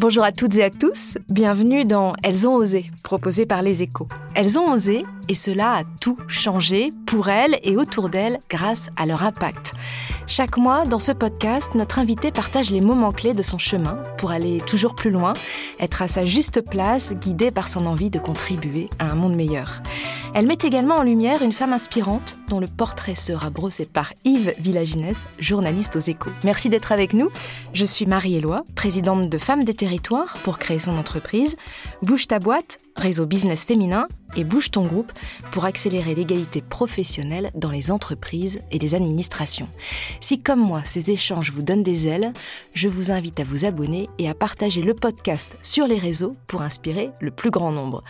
Bonjour à toutes et à tous, bienvenue dans Elles ont osé, proposé par les échos. Elles ont osé, et cela a tout changé pour elles et autour d'elles grâce à leur impact. Chaque mois, dans ce podcast, notre invité partage les moments clés de son chemin pour aller toujours plus loin, être à sa juste place, guidée par son envie de contribuer à un monde meilleur. Elle met également en lumière une femme inspirante dont le portrait sera brossé par Yves Villaginès, journaliste aux échos. Merci d'être avec nous. Je suis Marie-Éloi, présidente de Femmes des Pour créer son entreprise. Bouge ta boîte, réseau business féminin et Bouge ton groupe pour accélérer l'égalité professionnelle dans les entreprises et les administrations. Si comme moi ces échanges vous donnent des ailes, je vous invite à vous abonner et à partager le podcast sur les réseaux pour inspirer le plus grand nombre.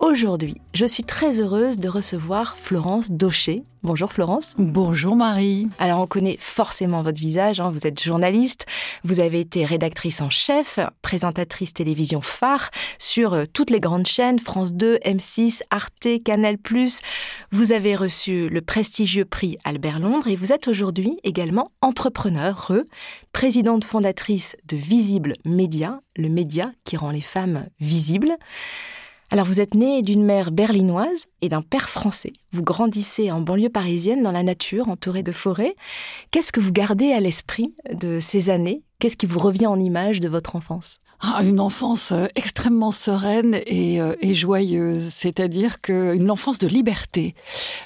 Aujourd'hui, je suis très heureuse de recevoir Florence Daucher. Bonjour Florence. Bonjour Marie. Alors on connaît forcément votre visage, hein. vous êtes journaliste, vous avez été rédactrice en chef, présentatrice télévision phare sur euh, toutes les grandes chaînes, France 2, M6, Arte, Canal ⁇ Vous avez reçu le prestigieux prix Albert Londres et vous êtes aujourd'hui également entrepreneur, présidente fondatrice de Visible Média, le média qui rend les femmes visibles. Alors vous êtes née d'une mère berlinoise et d'un père français. Vous grandissez en banlieue parisienne dans la nature, entourée de forêts. Qu'est-ce que vous gardez à l'esprit de ces années? Qu'est-ce qui vous revient en image de votre enfance? Une enfance euh, extrêmement sereine et, euh, joyeuse, c'est-à-dire qu'une enfance de liberté.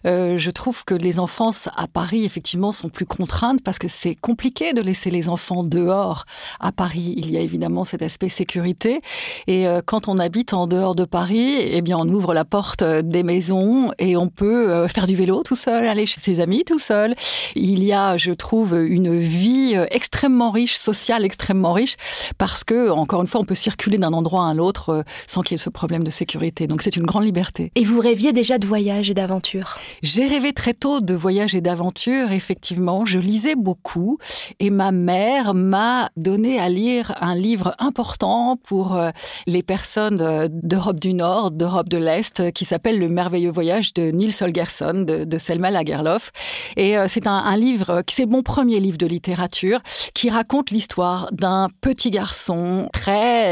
Euh, je trouve que les enfances à Paris, effectivement, sont plus contraintes parce que c'est compliqué de laisser les enfants dehors. À Paris, il y a évidemment cet aspect sécurité. Et quand on habite en dehors de Paris, eh bien, on ouvre la porte des maisons et on peut faire du vélo tout seul, aller chez ses amis tout seul. Il y a, je trouve, une vie extrêmement riche, sociale extrêmement riche, parce que, encore une fois, on peut circuler d'un endroit à un autre euh, sans qu'il y ait ce problème de sécurité. Donc c'est une grande liberté. Et vous rêviez déjà de voyage et d'aventure J'ai rêvé très tôt de voyage et d'aventure, effectivement. Je lisais beaucoup et ma mère m'a donné à lire un livre important pour euh, les personnes euh, d'Europe du Nord, d'Europe de l'Est, qui s'appelle Le merveilleux voyage de Nils Holgersson, de, de Selma Lagerlof. Et c'est un, un livre, c'est mon premier livre de littérature, qui raconte l'histoire d'un petit garçon très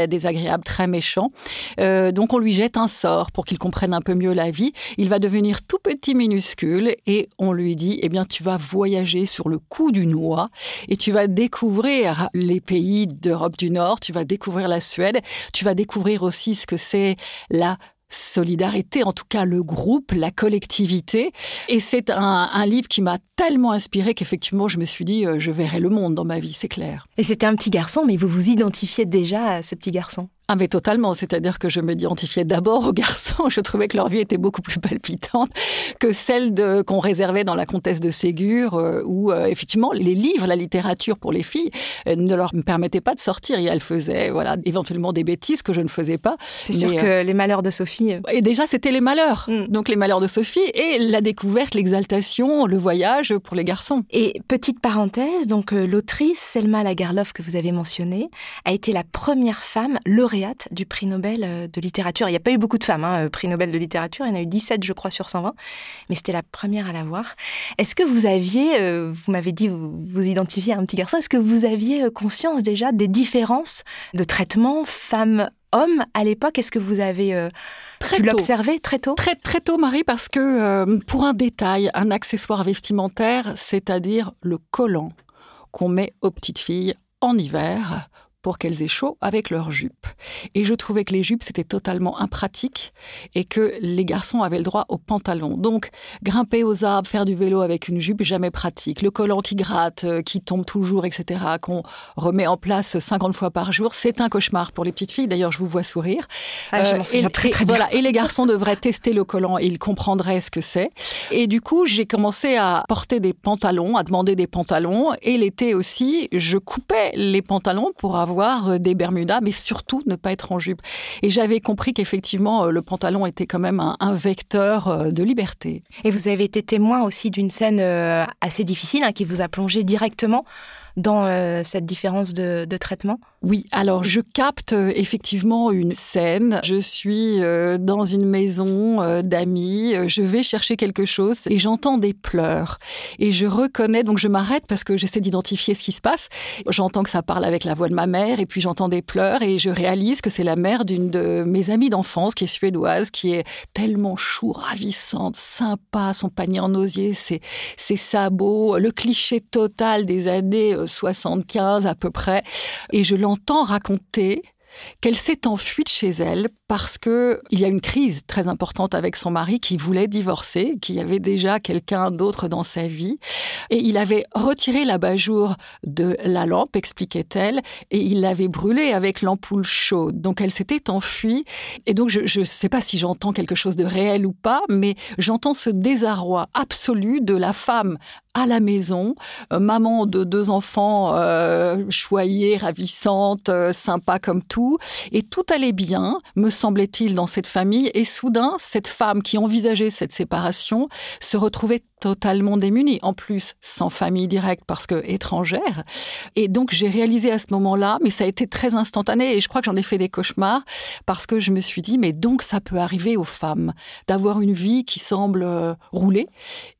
désagréable, très méchant. Euh, donc on lui jette un sort pour qu'il comprenne un peu mieux la vie. Il va devenir tout petit, minuscule, et on lui dit, eh bien, tu vas voyager sur le coup du noix et tu vas découvrir les pays d'Europe du Nord, tu vas découvrir la Suède, tu vas découvrir aussi ce que c'est la solidarité, en tout cas le groupe, la collectivité. Et c'est un, livre qui m'a tellement inspiré qu'effectivement je me suis dit euh, je verrai le monde dans ma vie, c'est clair. Et c'était un petit garçon, mais vous vous identifiez déjà à ce petit garçon? Ah mais totalement, c'est-à-dire que je m'identifiais d'abord aux garçons, je trouvais que leur vie était beaucoup plus palpitante que celle de qu'on réservait dans la comtesse de Ségur euh, où euh, effectivement les livres, la littérature pour les filles euh, ne leur permettaient pas de sortir et elles faisaient voilà éventuellement des bêtises que je ne faisais pas. C'est sûr que euh, les malheurs de Sophie... et déjà c'était les malheurs. Mm. Donc les malheurs de Sophie et la découverte, l'exaltation, le voyage pour les garçons. Et petite parenthèse, donc l'autrice Selma Lagerlof que vous avez mentionnée a été la première femme lauréate du prix Nobel euh, de littérature. Il n'y a pas eu beaucoup de femmes, hein, euh, prix Nobel de littérature, il y en a eu 17 je crois sur 120, mais c'était la première à l'avoir. Est-ce que vous aviez, euh, vous m'avez dit vous vous identifiez à un petit garçon, est-ce que vous aviez conscience déjà des différences de traitement femmes-hommes à l'époque? Est-ce que vous avez euh, Très pu tôt. l'observer très tôt? Très très tôt, Marie, parce que euh, pour un détail, un accessoire vestimentaire, c'est-à-dire le collant qu'on met aux petites filles en hiver pour qu'elles aient chaud avec leurs jupes. Et je trouvais que les jupes, c'était totalement impratique et que les garçons avaient le droit aux pantalons. Donc, grimper aux arbres, faire du vélo avec une jupe, jamais pratique. Le collant qui gratte, euh, qui tombe toujours, etc., qu'on remet en place 50 fois par jour, c'est un cauchemar pour les petites filles. D'ailleurs, je vous vois sourire. Ah, je m'en souviens très, très bien. Voilà, et les garçons devraient tester le collant et ils comprendraient ce que c'est. Et du coup, j'ai commencé à porter des pantalons, à demander des pantalons. Et l'été aussi, je coupais les pantalons pour avoir euh, des bermudas, mais surtout ne pas être en jupe. Et j'avais compris qu'effectivement, euh, le pantalon était quand même un, vecteur euh, de liberté. Et vous avez été témoin aussi d'une scène assez difficile hein, qui vous a plongé directement dans euh, cette différence de, traitement? Oui, alors je capte euh, effectivement une scène. Je suis euh, dans une maison d'amis, je vais chercher quelque chose et j'entends des pleurs. Et je reconnais, donc je m'arrête parce que j'essaie d'identifier ce qui se passe. J'entends que ça parle avec la voix de ma mère et puis j'entends des pleurs et je réalise que c'est la mère d'une de mes amies d'enfance qui est suédoise, qui est tellement chou, ravissante, sympa, son panier en osier, ses sabots, le cliché total des années 75 à peu près, et je l'entends raconter qu'elle s'est enfuie de chez elle parce que il y a une crise très importante avec son mari qui voulait divorcer, qui avait déjà quelqu'un d'autre dans sa vie, et il avait retiré l'abat-jour de la lampe, expliquait-elle, et il l'avait brûlée avec l'ampoule chaude. Donc elle s'était enfuie, et donc je ne sais pas si j'entends quelque chose de réel ou pas, mais j'entends ce désarroi absolu de la femme à la maison, euh, maman de deux enfants euh, choyés, ravissantes, euh, sympa comme tout, et tout allait bien, me semblait-il, dans cette famille. Et soudain, cette femme qui envisageait cette séparation se retrouvait totalement démunie, en plus sans famille directe parce que étrangère. Et donc j'ai réalisé à ce moment-là, mais ça a été très instantané et je crois que j'en ai fait des cauchemars parce que je me suis dit, mais donc ça peut arriver aux femmes d'avoir une vie qui semble euh, rouler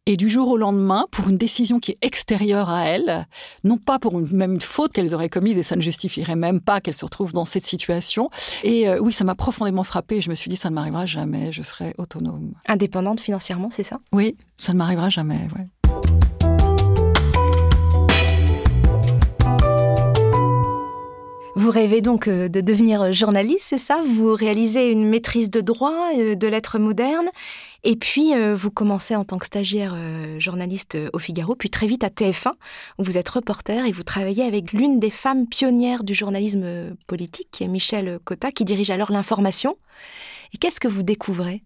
et du jour au lendemain, pour une décision qui est extérieure à elles, non pas pour une, même une faute qu'elles auraient commise, et ça ne justifierait même pas qu'elles se retrouvent dans cette situation. Et euh, oui, ça m'a profondément frappée. Je me suis dit, ça ne m'arrivera jamais, je serai autonome. Indépendante financièrement, c'est ça? Oui, ça ne m'arrivera jamais. Vous rêvez donc euh, de devenir journaliste, c'est ça? Vous réalisez une maîtrise de droit, euh, de lettres modernes, et puis euh, vous commencez en tant que stagiaire journaliste au Figaro, puis très vite à TF1, où vous êtes reporter et vous travaillez avec l'une des femmes pionnières du journalisme politique, Michel Cotta, qui dirige alors l'information. Et qu'est-ce que vous découvrez?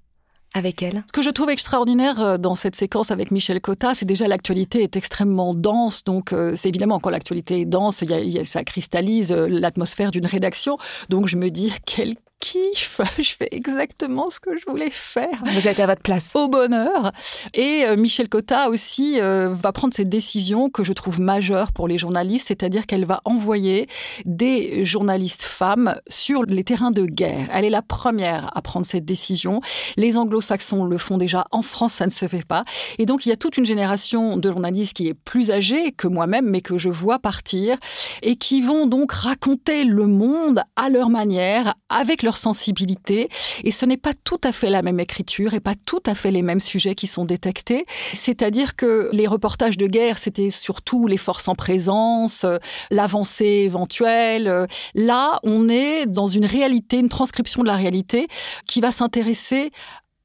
Avec elle Ce que je trouve extraordinaire euh, dans cette séquence avec Michel Cotta, c'est déjà l'actualité est extrêmement dense. Donc, euh, c'est évidemment quand l'actualité est dense, y a, y a, ça cristallise euh, l'atmosphère d'une rédaction. Donc, je me dis, quel kiffe, je fais exactement ce que je voulais faire. Vous êtes à votre place. Au bonheur. Et euh, Michel Cotta aussi euh, va prendre cette décision que je trouve majeure pour les journalistes, c'est-à-dire qu'elle va envoyer des journalistes femmes sur les terrains de guerre. Elle est la première à prendre cette décision. Les anglo-saxons le font déjà. En France, ça ne se fait pas. Et donc, il y a toute une génération de journalistes qui est plus âgée que moi-même, mais que je vois partir et qui vont donc raconter le monde à leur manière, avec leur sensibilité. Et ce n'est pas tout à fait la même écriture et pas tout à fait les mêmes sujets qui sont détectés. C'est-à-dire que les reportages de guerre, c'était surtout les forces en présence, euh, l'avancée éventuelle. Là, on est dans une réalité, une transcription de la réalité qui va s'intéresser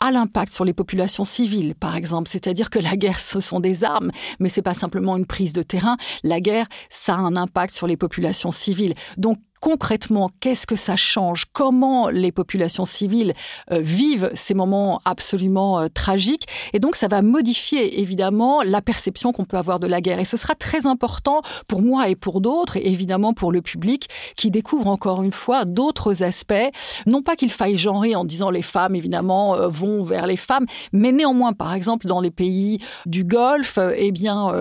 à l'impact sur les populations civiles, par exemple. C'est-à-dire que la guerre, ce sont des armes, mais c'est pas simplement une prise de terrain. La guerre, ça a un impact sur les populations civiles. Donc, concrètement, qu'est-ce que ça change? Comment les populations civiles euh, vivent ces moments absolument euh, tragiques? Et donc, ça va modifier évidemment la perception qu'on peut avoir de la guerre. Et ce sera très important pour moi et pour d'autres, et évidemment pour le public qui découvre encore une fois d'autres aspects. Non pas qu'il faille genrer en disant les femmes, évidemment, euh, vont vers les femmes, mais néanmoins, par exemple, dans les pays du Golfe, eh bien,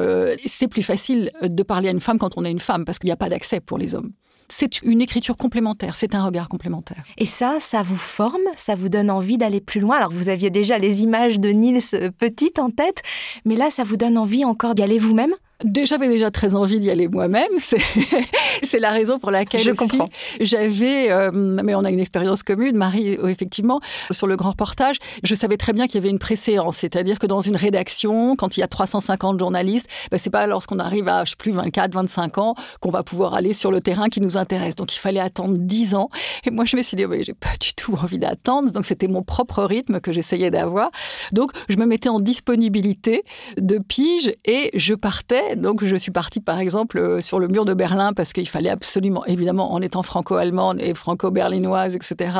c'est plus facile de parler à une femme quand on est une femme, parce qu'il n'y a pas d'accès pour les hommes. C'est une écriture complémentaire, c'est un regard complémentaire. Et ça, ça vous forme, ça vous donne envie d'aller plus loin. Alors vous aviez déjà les images de Niels petite en tête, mais là, ça vous donne envie encore d'y aller vous-même? J'avais déjà très envie d'y aller moi-même. C'est la raison pour laquelle je comprends. J'avais, euh, mais on a une expérience commune, Marie, euh, effectivement, sur le grand reportage. Je savais très bien qu'il y avait une préséance, c'est-à-dire que dans une rédaction, quand il y a 350 journalistes, ben, c'est pas lorsqu'on arrive à, je sais plus, 24, 25 ans qu'on va pouvoir aller sur le terrain qui nous intéresse. Donc il fallait attendre 10 ans. Et moi, je me suis dit, oui, j'ai pas du tout envie d'attendre. Donc c'était mon propre rythme que j'essayais d'avoir. Donc je me mettais en disponibilité de pige et je partais. Donc je suis partie, par exemple, euh, sur le mur de Berlin parce qu'il fallait absolument, évidemment, en étant franco-allemande et franco-berlinoise, etc.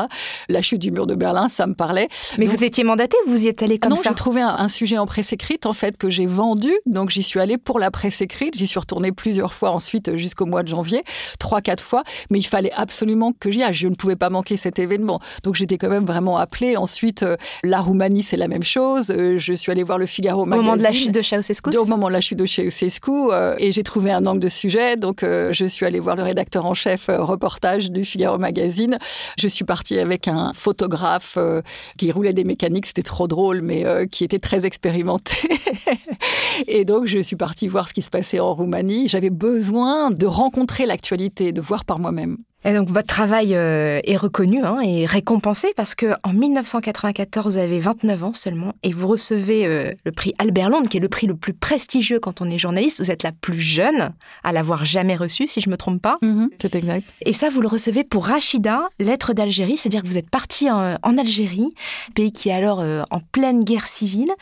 La chute du mur de Berlin, ça me parlait. Mais Donc- vous étiez mandatée, vous y êtes allée comme non, ça j'ai trouvé un, un sujet en presse écrite en fait que j'ai vendu, donc j'y suis allée pour la presse écrite. J'y suis retournée plusieurs fois ensuite jusqu'au mois de janvier, trois quatre fois, mais il fallait absolument que j'y aille. Je ne pouvais pas manquer cet événement, donc j'étais quand même vraiment appelée. Ensuite, euh, la Roumanie c'est la même chose. Euh, je suis allée voir le Figaro Au magazine. moment de la chute de Ceausescu Au moment de la chute de Ceausescu, euh, et j'ai trouvé un angle de sujet, donc euh, je suis allée voir le rédacteur en chef euh, reportage du Figaro Magazine. Je suis partie avec un photographe qui roulait des mécaniques, c'était trop drôle, mais qui était très expérimenté. et donc je suis partie voir ce qui se passait en Roumanie. J'avais besoin de rencontrer l'actualité, de voir par moi-même. Et donc votre travail euh, est reconnu hein, et récompensé parce que en 1994 vous avez 29 ans seulement et vous recevez euh, le prix Albert Londres qui est le prix le plus prestigieux quand on est journaliste. Vous êtes la plus jeune à l'avoir jamais reçu si je me trompe pas. C'est exact. Et ça vous le recevez pour Rachida, lettre d'Algérie, c'est-à-dire que vous êtes parti en, en Algérie, pays qui est alors euh, en pleine guerre civile,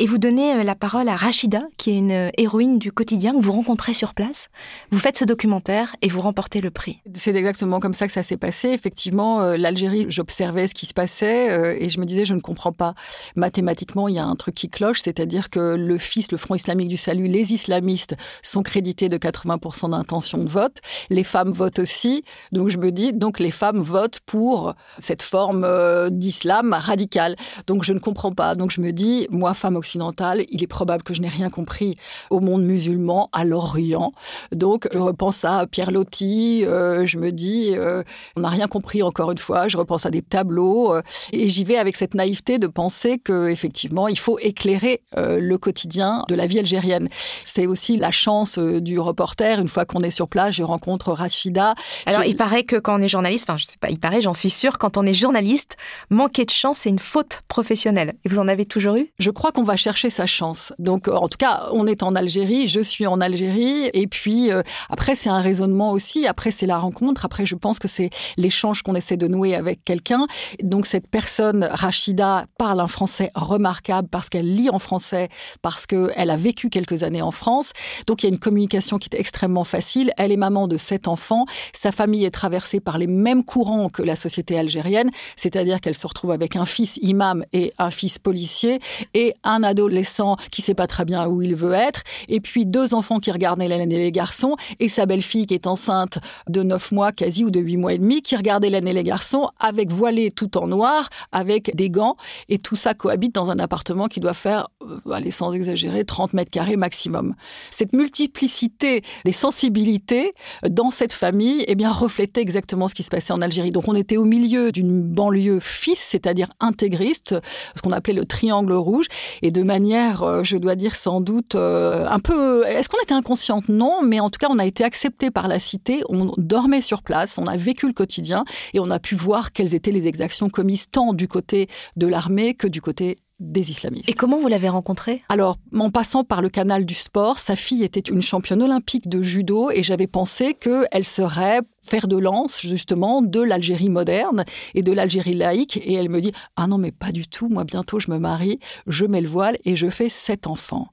et vous donnez la parole à Rachida qui est une héroïne du quotidien que vous rencontrez sur place. Vous faites ce documentaire et vous remportez le prix. C'est exactement comme ça que ça s'est passé. Effectivement, euh, l'Algérie, j'observais ce qui se passait euh, et je me disais, je ne comprends pas. Mathématiquement, il y a un truc qui cloche, c'est-à-dire que le FIS, le Front islamique du salut, les islamistes sont crédités de 80% d'intention de vote. Les femmes votent aussi. Donc je me dis, donc les femmes votent pour cette forme euh, d'islam radical. Donc je ne comprends pas. Donc je me dis, moi, femme occidentale, il est probable que je n'ai rien compris au monde musulman, à l'Orient. Donc je repense à Pierre euh, je me dis, euh, on n'a rien compris encore une fois, je repense à des tableaux, euh, et j'y vais avec cette naïveté de penser que effectivement il faut éclairer euh, le quotidien de la vie algérienne. C'est aussi la chance du reporter, une fois qu'on est sur place, je rencontre Rachida. Alors, qui- il paraît que quand on est journaliste, enfin, je sais pas, il paraît, j'en suis sûre, quand on est journaliste, manquer de chance, c'est une faute professionnelle. Et vous en avez toujours eu? Je crois qu'on va chercher sa chance. Donc, en tout cas, on est en Algérie, je suis en Algérie, et puis après, c'est un raisonnement aussi, après, c'est la rencontre, après, je pense que c'est l'échange qu'on essaie de nouer avec quelqu'un. Donc, cette personne, Rachida, parle un français remarquable parce qu'elle lit en français, parce qu'elle a vécu quelques années en France. Donc, il y a une communication qui est extrêmement facile. Elle est maman de sept enfants. Sa famille est traversée par les mêmes courants que la société algérienne, c'est-à-dire qu'elle se retrouve avec un fils imam et un fils policier et un adolescent qui sait pas très bien où il veut être, et puis deux enfants qui regardent Hélène et les garçons, et sa belle-fille qui est enceinte de neuf mois ou de huit mois et demi, qui regarde Hélène et les garçons avec voilée tout en noir, avec des gants, et tout ça cohabite dans un appartement qui doit faire, allez, sans exagérer, 30 mètres carrés maximum. Cette multiplicité des sensibilités dans cette famille, eh bien, reflétait exactement ce qui se passait en Algérie. Donc, on était au milieu d'une banlieue fils, c'est-à-dire intégriste, ce qu'on appelait le triangle rouge, et de manière, euh, je dois dire, sans doute euh, un peu. Est-ce qu'on était inconsciente? Non, mais en tout cas, on a été accepté par la cité. On dormait sur place, on a vécu le quotidien et on a pu voir quelles étaient les exactions commises tant du côté de l'armée que du côté des islamistes. Et comment vous l'avez rencontré? Alors, en passant par le canal du sport, sa fille était une championne olympique de judo et j'avais pensé qu'elle serait fer de lance justement de l'Algérie moderne et de l'Algérie laïque. Et elle me dit Ah non, mais pas du tout, moi bientôt je me marie, je mets le voile et je fais sept enfants.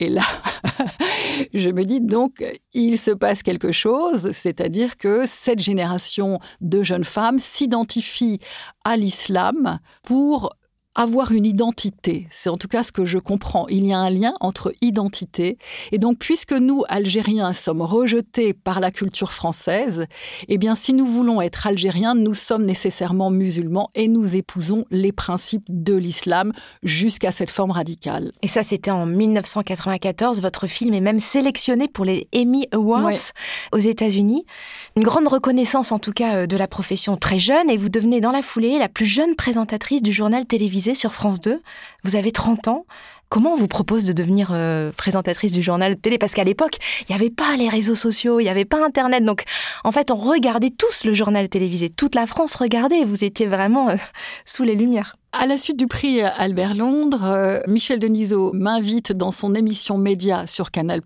Et là, je me dis donc, il se passe quelque chose, c'est-à-dire que cette génération de jeunes femmes s'identifie à l'islam pour avoir une identité. C'est en tout cas ce que je comprends. Il y a un lien entre identité. Et donc, puisque nous, Algériens, sommes rejetés par la culture française, eh bien, si nous voulons être Algériens, nous sommes nécessairement musulmans et nous épousons les principes de l'islam jusqu'à cette forme radicale. Et ça, c'était en 1994. Votre film est même sélectionné pour les Emmy Awards Ouais. aux États-Unis. Une grande reconnaissance, en tout cas, euh, de la profession très jeune. Et vous devenez, dans la foulée, la plus jeune présentatrice du journal télévisé sur France 2. Vous avez 30 ans. Comment on vous propose de devenir euh, présentatrice du journal télé? Parce qu'à l'époque, il n'y avait pas les réseaux sociaux, il n'y avait pas Internet. Donc, en fait, on regardait tous le journal télévisé. Toute la France regardait. Vous étiez vraiment euh, sous les lumières. À la suite du prix Albert Londres, euh, Michel Denisot m'invite dans son émission Média sur Canal+,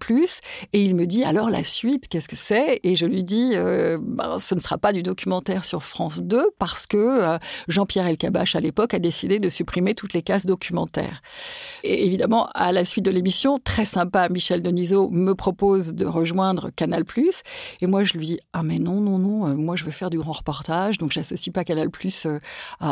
et il me dit alors la suite, qu'est-ce que c'est? Et je lui dis, euh, ben, ce ne sera pas du documentaire sur France 2 parce que euh, Jean-Pierre Elkabach à l'époque a décidé de supprimer toutes les cases documentaires. Et évidemment, à la suite de l'émission, très sympa, Michel Denisot me propose de rejoindre Canal+, et moi je lui dis ah mais non non non, moi je veux faire du grand reportage, donc j'associe pas Canal+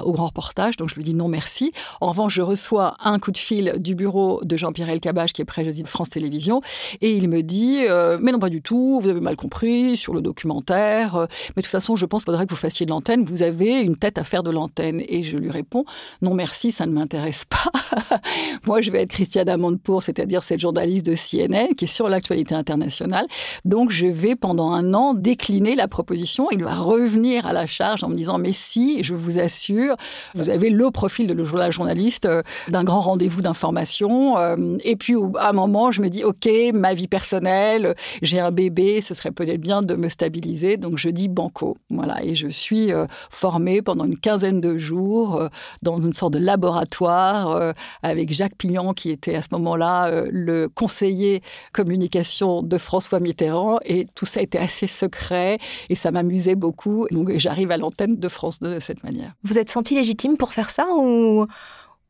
au grand reportage, donc je lui dis non merci. En revanche, je reçois un coup de fil du bureau de Jean-Pierre Elkabbach, qui est président de France Télévisions, et il me dit euh, Mais non, pas du tout, vous avez mal compris sur le documentaire, euh, mais de toute façon, je pense qu'il faudrait que vous fassiez de l'antenne, vous avez une tête à faire de l'antenne. Et je lui réponds Non, merci, ça ne m'intéresse pas. Moi, je vais être Christiane Amanpour, c'est-à-dire cette journaliste de CNN qui est sur l'actualité internationale. Donc, je vais pendant un an décliner la proposition. Il va revenir à la charge en me disant Mais si, je vous assure, vous avez le profil de la journaliste euh, d'un grand rendez-vous d'information. Euh, et puis, à un moment, je me dis, OK, ma vie personnelle, j'ai un bébé, ce serait peut-être bien de me stabiliser. Donc, je dis banco. Voilà. Et je suis euh, formée pendant une quinzaine de jours dans une sorte de laboratoire avec Jacques Pignon, qui était à ce moment-là le conseiller communication de François Mitterrand. Et tout ça était assez secret et ça m'amusait beaucoup. Donc, j'arrive à l'antenne de France 2 de cette manière. Vous êtes senti légitime pour faire ça ou,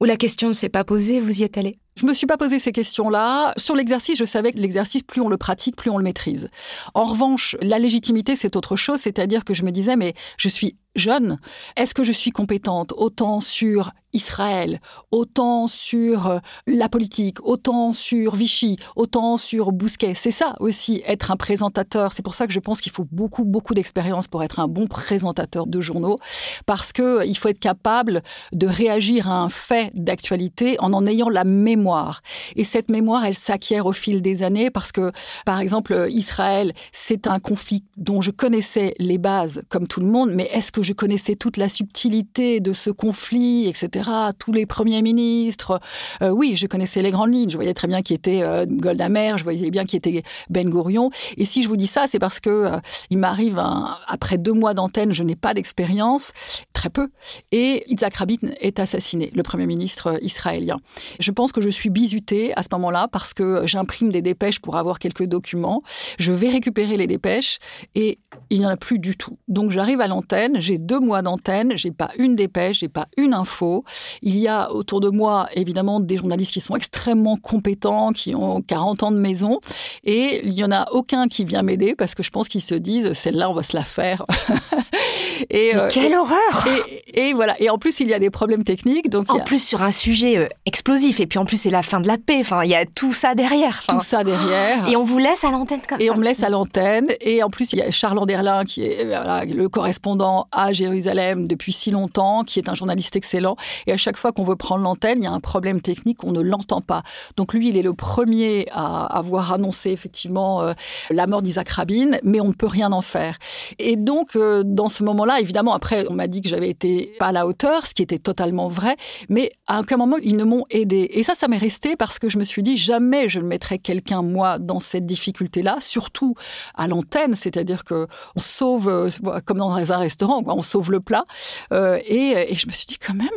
la question ne s'est pas posée, vous y êtes allé? Je me suis pas posé ces questions-là. Sur l'exercice, je savais que l'exercice, plus on le pratique, plus on le maîtrise. En revanche, la légitimité, c'est autre chose. C'est-à-dire que je me disais, mais je suis jeune. Est-ce que je suis compétente autant sur Israël, autant sur euh, la politique, autant sur Vichy, autant sur Bousquet. C'est ça aussi, être un présentateur. C'est pour ça que je pense qu'il faut beaucoup, beaucoup d'expérience pour être un bon présentateur de journaux, parce que il faut être capable de réagir à un fait d'actualité en en ayant la mémoire. Et cette mémoire, elle s'acquiert au fil des années, parce que, par exemple, Israël, c'est un conflit dont je connaissais les bases, comme tout le monde, mais est-ce que je connaissais toute la subtilité de ce conflit, etc tous les premiers ministres. Euh, oui, je connaissais les grandes lignes. Je voyais très bien qui était euh, Golda Meir, je voyais bien qui était Ben Gurion. Et si je vous dis ça, c'est parce que euh, il m'arrive après deux mois d'antenne, je n'ai pas d'expérience, très peu. Et Yitzhak Rabin est assassiné, le premier ministre israélien. Je pense que je suis bisutée à ce moment-là parce que j'imprime des dépêches pour avoir quelques documents. Je vais récupérer les dépêches et il n'y en a plus du tout. Donc j'arrive à l'antenne, j'ai deux mois d'antenne, j'ai pas une dépêche, j'ai pas une info. Il y a autour de moi, évidemment, des journalistes qui sont extrêmement compétents, qui ont 40 ans de maison. Et il n'y en a aucun qui vient m'aider parce que je pense qu'ils se disent, celle-là, on va se la faire. et, Mais euh, quelle horreur et, voilà. Et en plus, il y a des problèmes techniques. Donc en plus, sur un sujet euh, explosif. Et puis en plus, c'est la fin de la paix. Enfin, il y a tout ça derrière. tout ça derrière. Et on vous laisse à l'antenne comme et ça. Et on me laisse à l'antenne. Et en plus, il y a Charles Anderlin, qui est le correspondant à Jérusalem depuis si longtemps, qui est un journaliste excellent. Et à chaque fois qu'on veut prendre l'antenne, il y a un problème technique, on ne l'entend pas. Donc lui, il est le premier à avoir annoncé effectivement euh, la mort d'Isaac Rabin, mais on ne peut rien en faire. Et donc, euh, dans ce moment-là, évidemment, après, on m'a dit que j'avais été pas à la hauteur, ce qui était totalement vrai, mais à aucun moment, ils ne m'ont aidé. Et ça, ça m'est resté parce que je me suis dit, jamais je ne mettrai quelqu'un, moi, dans cette difficulté-là, surtout à l'antenne, c'est-à-dire que on sauve, euh, comme dans un restaurant, on sauve le plat. et, et, je me suis dit, quand même,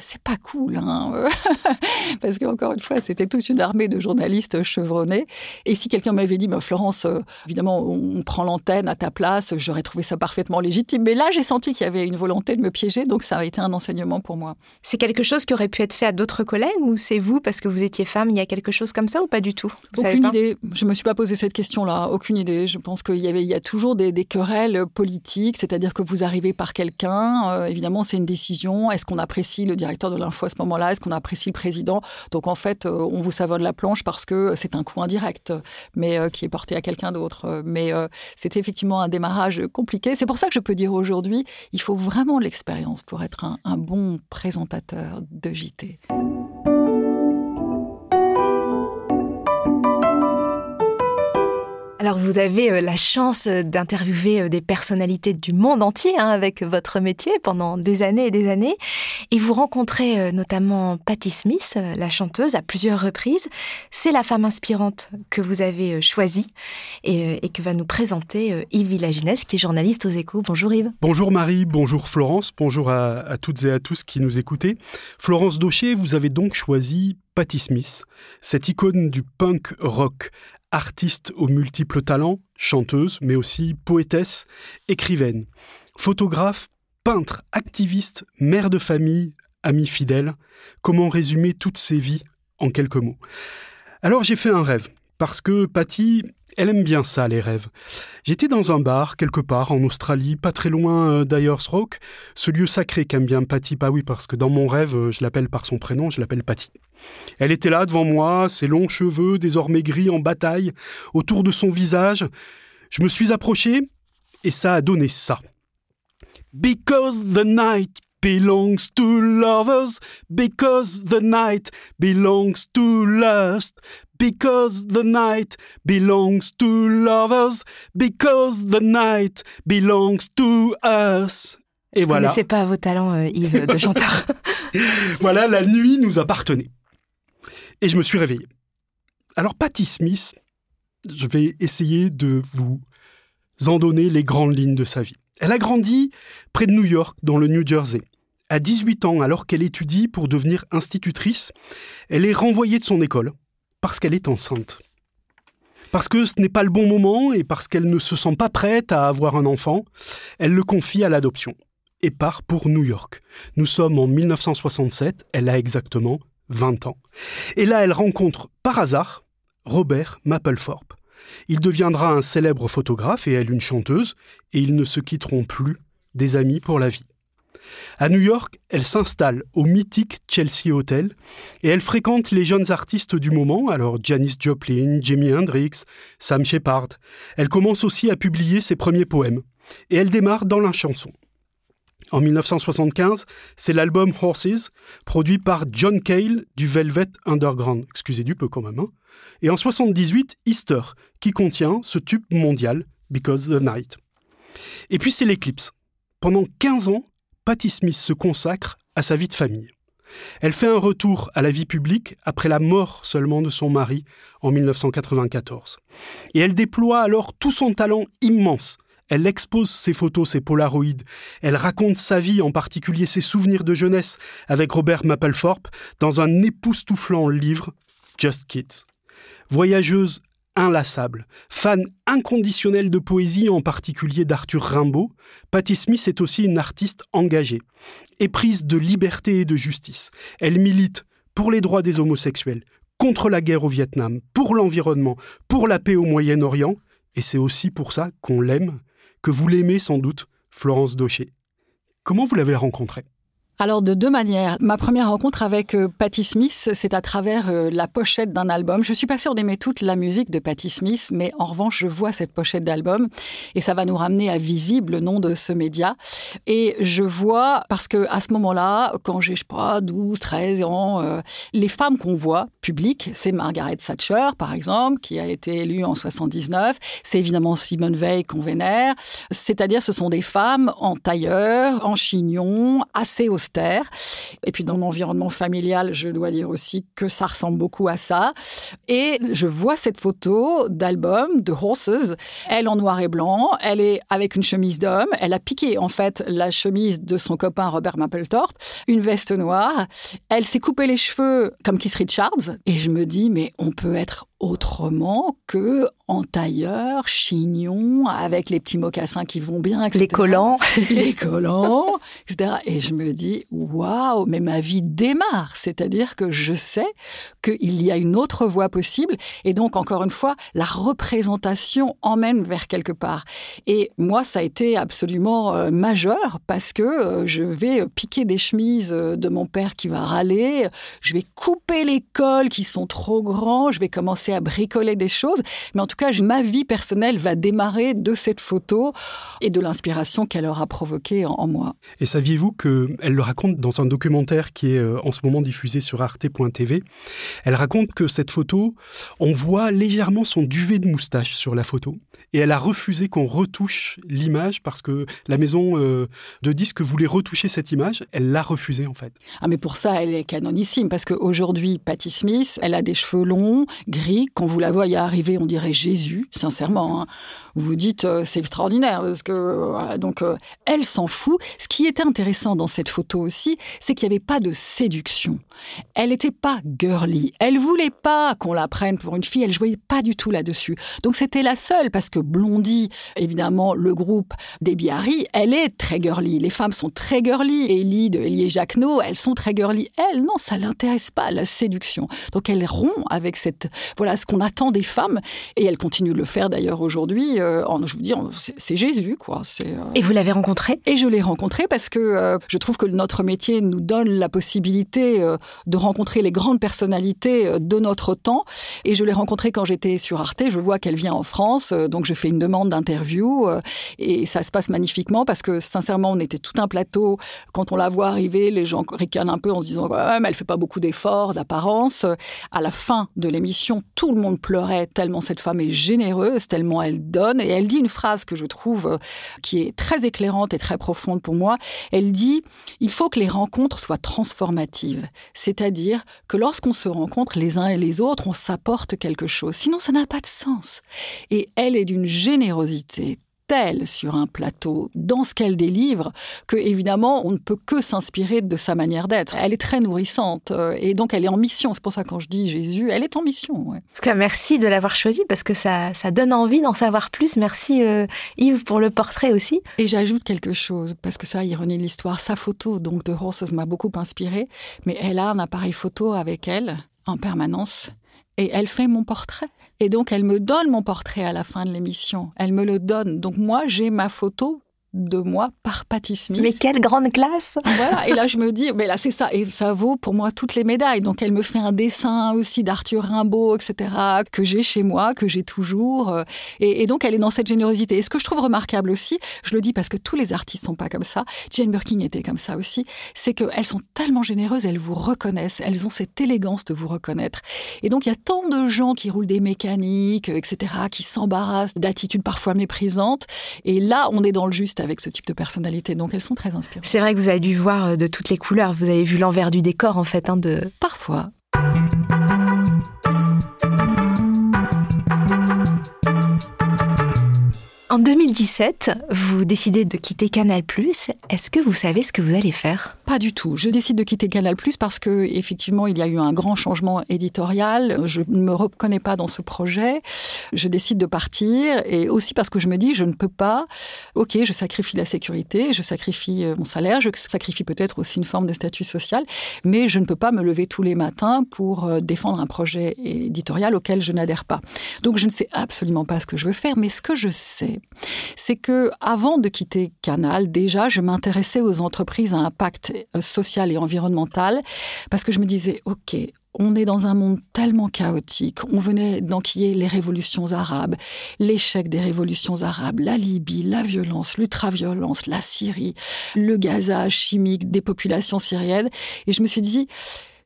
c'est pas cool, hein parce qu'encore une fois, c'était toute une armée de journalistes chevronnés. Et si quelqu'un m'avait dit, bah, Florence, euh, évidemment, on prend l'antenne à ta place, j'aurais trouvé ça parfaitement légitime. Mais là, j'ai senti qu'il y avait une volonté de me piéger, donc ça a été un enseignement pour moi. C'est quelque chose qui aurait pu être fait à d'autres collègues ou c'est vous parce que vous étiez femme, il y a quelque chose comme ça ou pas du tout? Aucune idée. Je me suis pas posé cette question-là. Aucune idée. Je pense qu'il y avait, il y a toujours des, querelles politiques, c'est-à-dire que vous arrivez par quelqu'un. Euh, évidemment, c'est une décision. Est-ce qu'on apprécie le directeur de l'info à ce moment-là Est-ce qu'on apprécie le président? Donc en fait, euh, on vous savonne la planche parce que c'est un coup indirect, mais euh, qui est porté à quelqu'un d'autre. Mais euh, c'était effectivement un démarrage compliqué. C'est pour ça que je peux dire aujourd'hui, il faut vraiment l'expérience pour être un, un bon présentateur de JT. Alors vous avez la chance d'interviewer des personnalités du monde entier hein, avec votre métier pendant des années et des années. Et vous rencontrez notamment Patti Smith, la chanteuse, à plusieurs reprises. C'est la femme inspirante que vous avez choisie et, que va nous présenter Yves Villaginès, qui est journaliste aux échos. Bonjour Yves. Bonjour Marie, bonjour Florence, bonjour à, à toutes et à tous qui nous écoutez. Florence Daucher, vous avez donc choisi Patti Smith, cette icône du punk rock, artiste aux multiples talents, chanteuse, mais aussi poétesse, écrivaine, photographe, peintre, activiste, mère de famille, amie fidèle. Comment résumer toutes ces vies en quelques mots? Alors j'ai fait un rêve, parce que Patty, elle aime bien ça, les rêves. J'étais dans un bar, quelque part, en Australie, pas très loin euh, d'Ayers Rock, ce lieu sacré qu'aime bien Patty Bah oui, parce que dans mon rêve, euh, je l'appelle par son prénom, je l'appelle Patty. Elle était là devant moi, ses longs cheveux désormais gris en bataille, autour de son visage. Je me suis approché, et ça a donné ça. Because the night belongs to lovers, because the night belongs to lust, because the night belongs to lovers, because the night belongs to us. Et voilà. Je pas vos talents, euh, Yves, de chanteur. voilà, la nuit nous appartenait. Et je me suis réveillé. Alors, Patti Smith, je vais essayer de vous en donner les grandes lignes de sa vie. Elle a grandi près de New York, dans le New Jersey. À 18 ans, alors qu'elle étudie pour devenir institutrice, elle est renvoyée de son école parce qu'elle est enceinte. Parce que ce n'est pas le bon moment et parce qu'elle ne se sent pas prête à avoir un enfant, elle le confie à l'adoption et part pour New York. Nous sommes en 1967, elle a exactement 20 ans. Et là, elle rencontre par hasard Robert Mapplethorpe. Il deviendra un célèbre photographe et elle une chanteuse, et ils ne se quitteront plus, des amis pour la vie. À New York, elle s'installe au mythique Chelsea Hotel et elle fréquente les jeunes artistes du moment, alors Janis Joplin, Jimi Hendrix, Sam Shepard. Elle commence aussi à publier ses premiers poèmes et elle démarre dans la chanson. En 1975, c'est l'album Horses, produit par John Cale du Velvet Underground. Excusez du peu quand même. Hein. Et en 78, Easter, qui contient ce tube mondial, Because the Night. Et puis c'est l'éclipse. Pendant 15 ans, Patti Smith se consacre à sa vie de famille. Elle fait un retour à la vie publique après la mort seulement de son mari en 1994. Et elle déploie alors tout son talent immense. Elle expose ses photos, ses polaroïdes. Elle raconte sa vie, en particulier ses souvenirs de jeunesse avec Robert Mapplethorpe, dans un époustouflant livre, Just Kids. Voyageuse inlassable, fan inconditionnel de poésie, en particulier d'Arthur Rimbaud, Patti Smith est aussi une artiste engagée, éprise de liberté et de justice. Elle milite pour les droits des homosexuels, contre la guerre au Vietnam, pour l'environnement, pour la paix au Moyen-Orient, et c'est aussi pour ça qu'on l'aime, que vous l'aimez sans doute, Florence Daucher. Comment vous l'avez rencontrée alors de deux manières. Ma première rencontre avec euh, Patti Smith, c'est à travers euh, la pochette d'un album. Je suis pas sûre d'aimer toute la musique de Patti Smith, mais en revanche, je vois cette pochette d'album et ça va nous ramener à Visible, le nom de ce média. Et je vois parce que à ce moment-là, quand j'ai je sais pas 12, 13 ans, euh, les femmes qu'on voit publiques, c'est Margaret Thatcher par exemple, qui a été élue en 79. C'est évidemment Simone Veil qu'on vénère. C'est-à-dire, ce sont des femmes en tailleur, en chignon, assez et puis dans mon environnement familial, je dois dire aussi que ça ressemble beaucoup à ça. Et je vois cette photo d'album de Horses. Elle en noir et blanc, elle est avec une chemise d'homme. Elle a piqué en fait la chemise de son copain Robert Mapplethorpe, une veste noire. Elle s'est coupé les cheveux comme Keith Richards. Et je me dis, mais on peut être autrement que en tailleur, chignon, avec les petits mocassins qui vont bien, etc. Les collants. les collants, etc. Et je me dis, waouh, mais ma vie démarre. C'est-à-dire que je sais qu'il y a une autre voie possible. Et donc, encore une fois, la représentation emmène vers quelque part. Et moi, ça a été absolument euh, majeur parce que euh, je vais piquer des chemises euh, de mon père qui va râler. Je vais couper les cols qui sont trop grands. Je vais commencer à bricoler des choses. Mais en tout cas, ma vie personnelle va démarrer de cette photo et de l'inspiration qu'elle aura provoquée en, moi. Et saviez-vous qu'elle le raconte dans un documentaire qui est euh, en ce moment diffusé sur arte.tv Elle raconte que cette photo, on voit légèrement son duvet de moustache sur la photo. Et elle a refusé qu'on retouche l'image parce que la maison euh, de disques voulait retoucher cette image. Elle l'a refusé en fait. Ah mais pour ça, elle est canonissime parce qu'aujourd'hui, Patti Smith, elle a des cheveux longs, gris. Quand vous la voyez arriver, on dirait Jésus, sincèrement. Hein. Vous vous dites, euh, c'est extraordinaire parce que euh, donc elle s'en fout. Ce qui était intéressant dans cette photo aussi, c'est qu'il n'y avait pas de séduction. Elle n'était pas girly. Elle voulait pas qu'on la prenne pour une fille. Elle jouait pas du tout là-dessus. Donc c'était la seule parce que Blondie, évidemment, le groupe des Biarri, elle est très girly. Les femmes sont très girly. Ellie de Elie Jacquenot, elles sont très girly. Elle, non, ça l'intéresse pas, la séduction. Donc elle rompt avec cette, voilà, ce qu'on attend des femmes. Et elle continue de le faire d'ailleurs aujourd'hui. Euh, je vous dis, c'est Jésus, quoi. Euh, et vous l'avez rencontré Et je l'ai rencontré parce que euh, je trouve que notre métier nous donne la possibilité de rencontrer les grandes personnalités de notre temps. Et je l'ai rencontré quand j'étais sur Arte. Je vois qu'elle vient en France, donc je je fais une demande d'interview euh, et ça se passe magnifiquement parce que sincèrement, on était tout un plateau. Quand on la voit arriver, les gens ricanent un peu en se disant ouais, mais elle fait pas beaucoup d'efforts d'apparence. À la fin de l'émission, tout le monde pleurait tellement cette femme est généreuse, tellement elle donne et elle dit une phrase que je trouve euh, qui est très éclairante et très profonde pour moi. Elle dit il faut que les rencontres soient transformatives, c'est-à-dire que lorsqu'on se rencontre les uns et les autres, on s'apporte quelque chose. Sinon, ça n'a pas de sens. Et elle est d'une générosité telle sur un plateau dans ce qu'elle délivre que évidemment on ne peut que s'inspirer de sa manière d'être. Elle est très nourrissante euh, et donc elle est en mission. C'est pour ça quand je dis Jésus, elle est en mission. En tout cas, merci de l'avoir choisi parce que ça, ça donne envie d'en savoir plus. Merci euh, Yves pour le portrait aussi. Et j'ajoute quelque chose parce que ça, ironie de l'histoire, sa photo donc de Horses m'a beaucoup inspirée, mais elle a un appareil photo avec elle en permanence et elle fait mon portrait. Et donc, elle me donne mon portrait à la fin de l'émission. Elle me le donne. Donc, moi, j'ai ma photo de moi par Smith. Mais quelle grande classe Voilà, et là je me dis, mais là c'est ça, et ça vaut pour moi toutes les médailles. Donc elle me fait un dessin aussi d'Arthur Rimbaud, etc., que j'ai chez moi, que j'ai toujours. Euh, et, donc elle est dans cette générosité. Et ce que je trouve remarquable aussi, je le dis parce que tous les artistes sont pas comme ça, Jane Birkin était comme ça aussi, c'est qu'elles sont tellement généreuses, elles vous reconnaissent, elles ont cette élégance de vous reconnaître. Et donc il y a tant de gens qui roulent des mécaniques, etc., qui s'embarrassent d'attitudes parfois méprisantes. Et là, on est dans le juste avec ce type de personnalité. Donc elles sont très inspirantes. C'est vrai que vous avez dû voir euh, de toutes les couleurs. Vous avez vu l'envers du décor en fait. Hein, de... Parfois. En 2017, vous décidez de quitter Canal+. Est-ce que vous savez ce que vous allez faire? Pas du tout. Je décide de quitter Canal+ parce que effectivement, il y a eu un grand changement éditorial. Je ne me reconnais pas dans ce projet. Je décide de partir et aussi parce que je me dis je ne peux pas. OK, je sacrifie la sécurité, je sacrifie euh, mon salaire, je sacrifie peut-être aussi une forme de statut social, mais je ne peux pas me lever tous les matins pour euh, défendre un projet éditorial auquel je n'adhère pas. Donc je ne sais absolument pas ce que je veux faire, mais ce que je sais, c'est que avant de quitter Canal, déjà, je m'intéressais aux entreprises à impact euh, social et environnemental parce que je me disais, OK, on est dans un monde tellement chaotique. On venait d'enquiller les révolutions arabes, l'échec des révolutions arabes, la Libye, la violence, l'ultraviolence, la Syrie, le gazage chimique des populations syriennes. Et je me suis dit,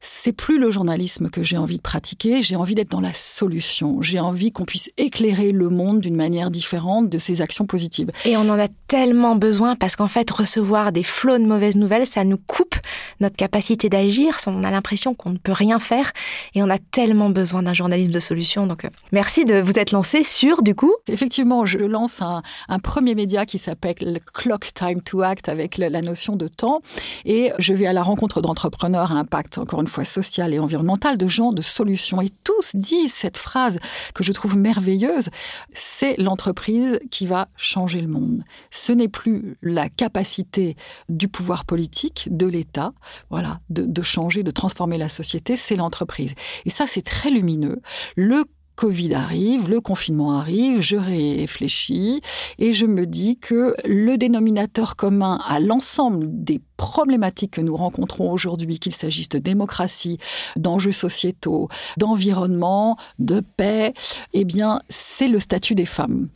c'est plus le journalisme que j'ai envie de pratiquer, j'ai envie d'être dans la solution, j'ai envie qu'on puisse éclairer le monde d'une manière différente de ces actions positives. Et on en a tellement besoin parce qu'en fait, recevoir des flots de mauvaises nouvelles, ça nous coupe notre capacité d'agir, on a l'impression qu'on ne peut rien faire et on a tellement besoin d'un journalisme de solution. Donc, euh, merci de vous être lancé sur, du coup. Effectivement, je lance un, premier média qui s'appelle Clock Time to Act avec la, la notion de temps et je vais à la rencontre d'entrepreneurs à impact, encore une fois sociale et environnementale, de gens de solutions. Et tous disent cette phrase que je trouve merveilleuse, c'est l'entreprise qui va changer le monde. Ce n'est plus la capacité du pouvoir politique, de l'État, voilà, de, de changer, de transformer la société, c'est l'entreprise. Et ça, c'est très lumineux. Le Covid arrive, le confinement arrive, je réfléchis et je me dis que le dénominateur commun à l'ensemble des problématiques que nous rencontrons aujourd'hui, qu'il s'agisse de démocratie, d'enjeux sociétaux, d'environnement, de paix, eh bien, c'est le statut des femmes.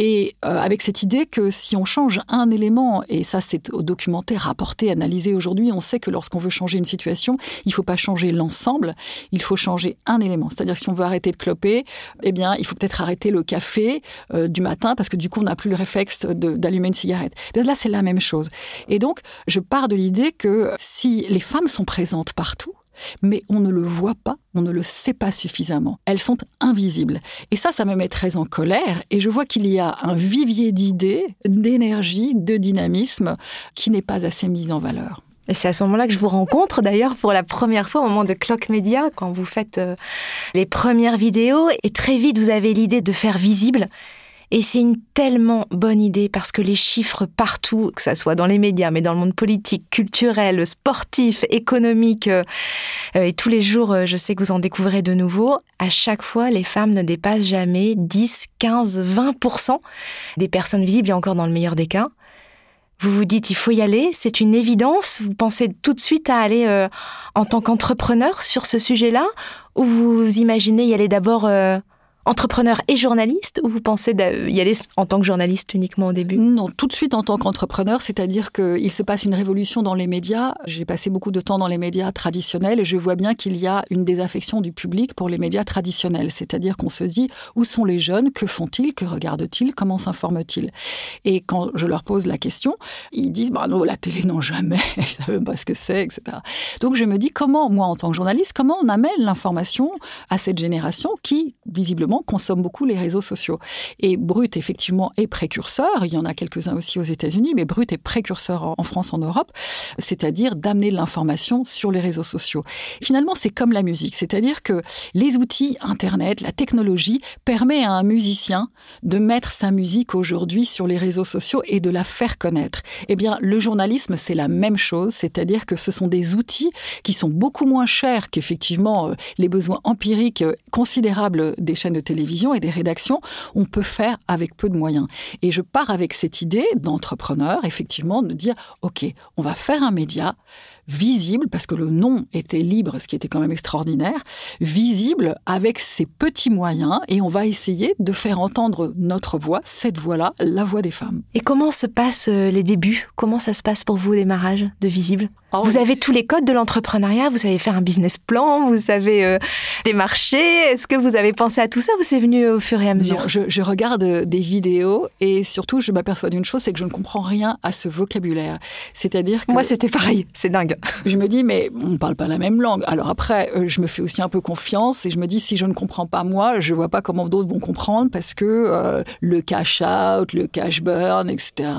Et euh, avec cette idée que si on change un élément, et ça c'est au documentaire rapporté, analysé aujourd'hui, on sait que lorsqu'on veut changer une situation, il ne faut pas changer l'ensemble, il faut changer un élément. C'est-à-dire que si on veut arrêter de cloper, eh bien il faut peut-être arrêter le café euh, du matin parce que du coup on n'a plus le réflexe d'allumer une cigarette. là c'est la même chose. Et donc je pars de l'idée que si les femmes sont présentes partout, mais on ne le voit pas, on ne le sait pas suffisamment. Elles sont invisibles. Et ça, ça me met très en colère. Et je vois qu'il y a un vivier d'idées, d'énergie, de dynamisme qui n'est pas assez mis en valeur. Et c'est à ce moment-là que je vous rencontre d'ailleurs pour la première fois au moment de Clock Media, quand vous faites euh, les premières vidéos. Et très vite, vous avez l'idée de faire visible et c'est une tellement bonne idée parce que les chiffres partout, que ce soit dans les médias, mais dans le monde politique, culturel, sportif, économique, euh, euh, et tous les jours, euh, je sais que vous en découvrez de nouveaux, à chaque fois, les femmes ne dépassent jamais 10, 15, 20% des personnes visibles, et encore dans le meilleur des cas. Vous vous dites, il faut y aller, c'est une évidence. Vous pensez tout de suite à aller en tant qu'entrepreneur sur ce sujet-là, ou vous imaginez y aller d'abord entrepreneur et journaliste ou vous pensez y aller en tant que journaliste uniquement au début? Non, tout de suite en tant qu'entrepreneur, c'est-à-dire qu'il se passe une révolution dans les médias. J'ai passé beaucoup de temps dans les médias traditionnels et je vois bien qu'il y a une désaffection du public pour les médias traditionnels. C'est-à-dire qu'on se dit où sont les jeunes, que font-ils, que regardent-ils, comment s'informent-ils? Et quand je leur pose la question, ils disent bah non, la télé non jamais, ils savent même pas ce que c'est, etc. Donc je me dis comment, moi en tant que journaliste, comment on amène l'information à cette génération qui visiblement consomme beaucoup les réseaux sociaux. Et Brut, effectivement, est précurseur. Il y en a quelques-uns aussi aux États-Unis, mais Brut est précurseur en France, en Europe, c'est-à-dire d'amener l'information sur les réseaux sociaux. Finalement, c'est comme la musique, c'est-à-dire que les outils, Internet, la technologie, permet à un musicien de mettre sa musique aujourd'hui sur les réseaux sociaux et de la faire connaître. Eh bien, le journalisme, c'est la même chose, c'est-à-dire que ce sont des outils qui sont beaucoup moins chers qu'effectivement euh, les besoins empiriques euh, considérables des chaînes de télévision et des rédactions, on peut faire avec peu de moyens. Et je pars avec cette idée d'entrepreneur, effectivement, de dire, OK, on va faire un média visible, parce que le nom était libre, ce qui était quand même extraordinaire, visible avec ses petits moyens, et on va essayer de faire entendre notre voix, cette voix-là, la voix des femmes. Et comment se passent euh, les débuts? Comment ça se passe pour vous au démarrage de Visible? Oh, Vous avez tous les codes de l'entrepreneuriat, vous savez faire un business plan, vous savez euh, démarcher. Est-ce que vous avez pensé à tout ça ou c'est venu au fur et à mesure? Je, je, regarde euh, des vidéos et surtout je m'aperçois d'une chose, c'est que je ne comprends rien à ce vocabulaire. C'est-à-dire que... Moi c'était pareil, c'est dingue. Je me dis, mais on ne parle pas la même langue. Alors après, euh, je me fais aussi un peu confiance et je me dis, si je ne comprends pas moi, je vois pas comment d'autres vont comprendre parce que euh, le cash out, le cash burn, etc.,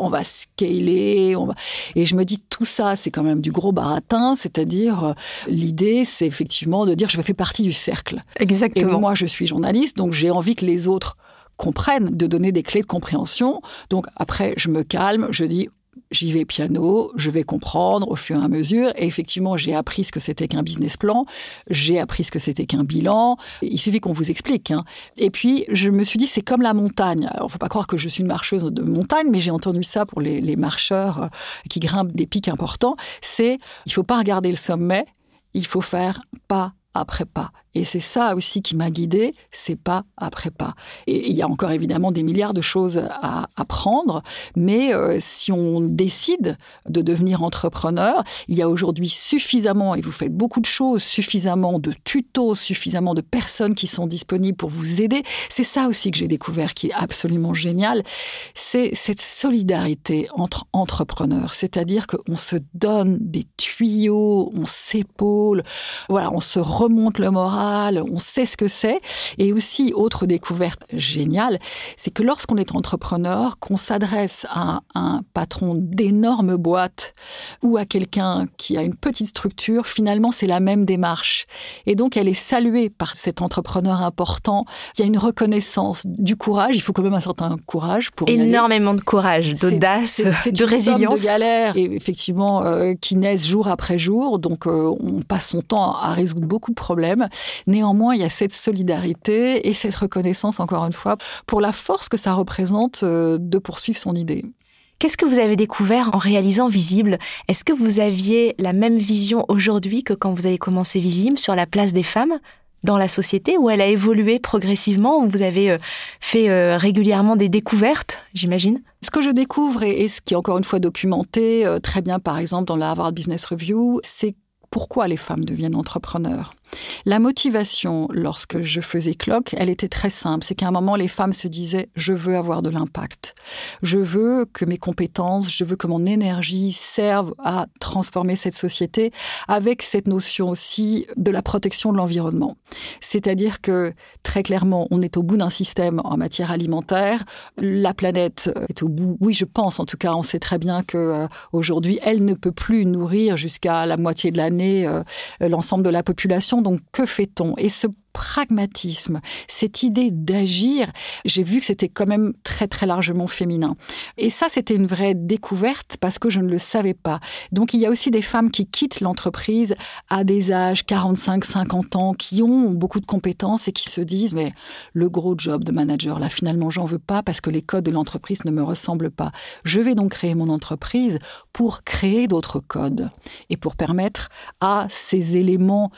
on va scaler, on va... Et je me dis, tout ça, c'est quand même du gros baratin, c'est-à-dire, euh, l'idée, c'est effectivement de dire, je fais partie du cercle. Exactement. Et moi, je suis journaliste, donc j'ai envie que les autres comprennent, de donner des clés de compréhension. Donc après, je me calme, je dis, j'y vais piano, je vais comprendre au fur et à mesure. Et effectivement, j'ai appris ce que c'était qu'un business plan, j'ai appris ce que c'était qu'un bilan. Il suffit qu'on vous explique. Hein. Et puis, je me suis dit, c'est comme la montagne. Alors, faut pas croire que je suis une marcheuse de montagne, mais j'ai entendu ça pour les, marcheurs euh, qui grimpent des pics importants. C'est, il faut pas regarder le sommet, il faut faire pas après pas. Et c'est ça aussi qui m'a guidée, c'est pas après pas. Et il y a encore évidemment des milliards de choses à apprendre, mais euh, si on décide de devenir entrepreneur, il y a aujourd'hui suffisamment, et vous faites beaucoup de choses, suffisamment de tutos, suffisamment de personnes qui sont disponibles pour vous aider. C'est ça aussi que j'ai découvert qui est absolument génial, c'est cette solidarité entre entrepreneurs, c'est-à-dire qu'on se donne des tuyaux, on s'épaule, voilà, on se remonte le moral on sait ce que c'est. Et aussi, autre découverte géniale, c'est que lorsqu'on est entrepreneur, qu'on s'adresse à un patron d'énormes boîtes ou à quelqu'un qui a une petite structure, finalement, c'est la même démarche. Et donc, elle est saluée par cet entrepreneur important. Il y a une reconnaissance du courage. Il faut quand même un certain courage pour énormément de courage, d'audace, de résilience, de galère et effectivement euh, qui naissent jour après jour. Donc, euh, on passe son temps à résoudre beaucoup de problèmes. Néanmoins, il y a cette solidarité et cette reconnaissance, encore une fois, pour la force que ça représente euh, de poursuivre son idée. Qu'est-ce que vous avez découvert en réalisant Visible? Est-ce que vous aviez la même vision aujourd'hui que quand vous avez commencé Visible sur la place des femmes dans la société ou elle a évolué progressivement ou vous avez euh, fait euh, régulièrement des découvertes, j'imagine? Ce que je découvre et, ce qui est encore une fois documenté très bien par exemple dans la Harvard Business Review, c'est pourquoi les femmes deviennent entrepreneurs. La motivation, lorsque je faisais Clock, elle était très simple. C'est qu'à un moment, les femmes se disaient je veux avoir de l'impact. Je veux que mes compétences, je veux que mon énergie serve à transformer cette société avec cette notion aussi de la protection de l'environnement. C'est-à-dire que très clairement, on est au bout d'un système en matière alimentaire. La planète est au bout. Oui, je pense en tout cas, on sait très bien que euh, aujourd'hui, elle ne peut plus nourrir jusqu'à la moitié de l'année euh, l'ensemble de la population donc que fait-on? Et ce pragmatisme, cette idée d'agir, j'ai vu que c'était quand même très très largement féminin. Et ça, c'était une vraie découverte parce que je ne le savais pas. Donc il y a aussi des femmes qui quittent l'entreprise à des âges 45, 50 ans, qui ont beaucoup de compétences et qui se disent mais le gros job de manager, là finalement j'en veux pas parce que les codes de l'entreprise ne me ressemblent pas. Je vais donc créer mon entreprise pour créer d'autres codes et pour permettre à ces éléments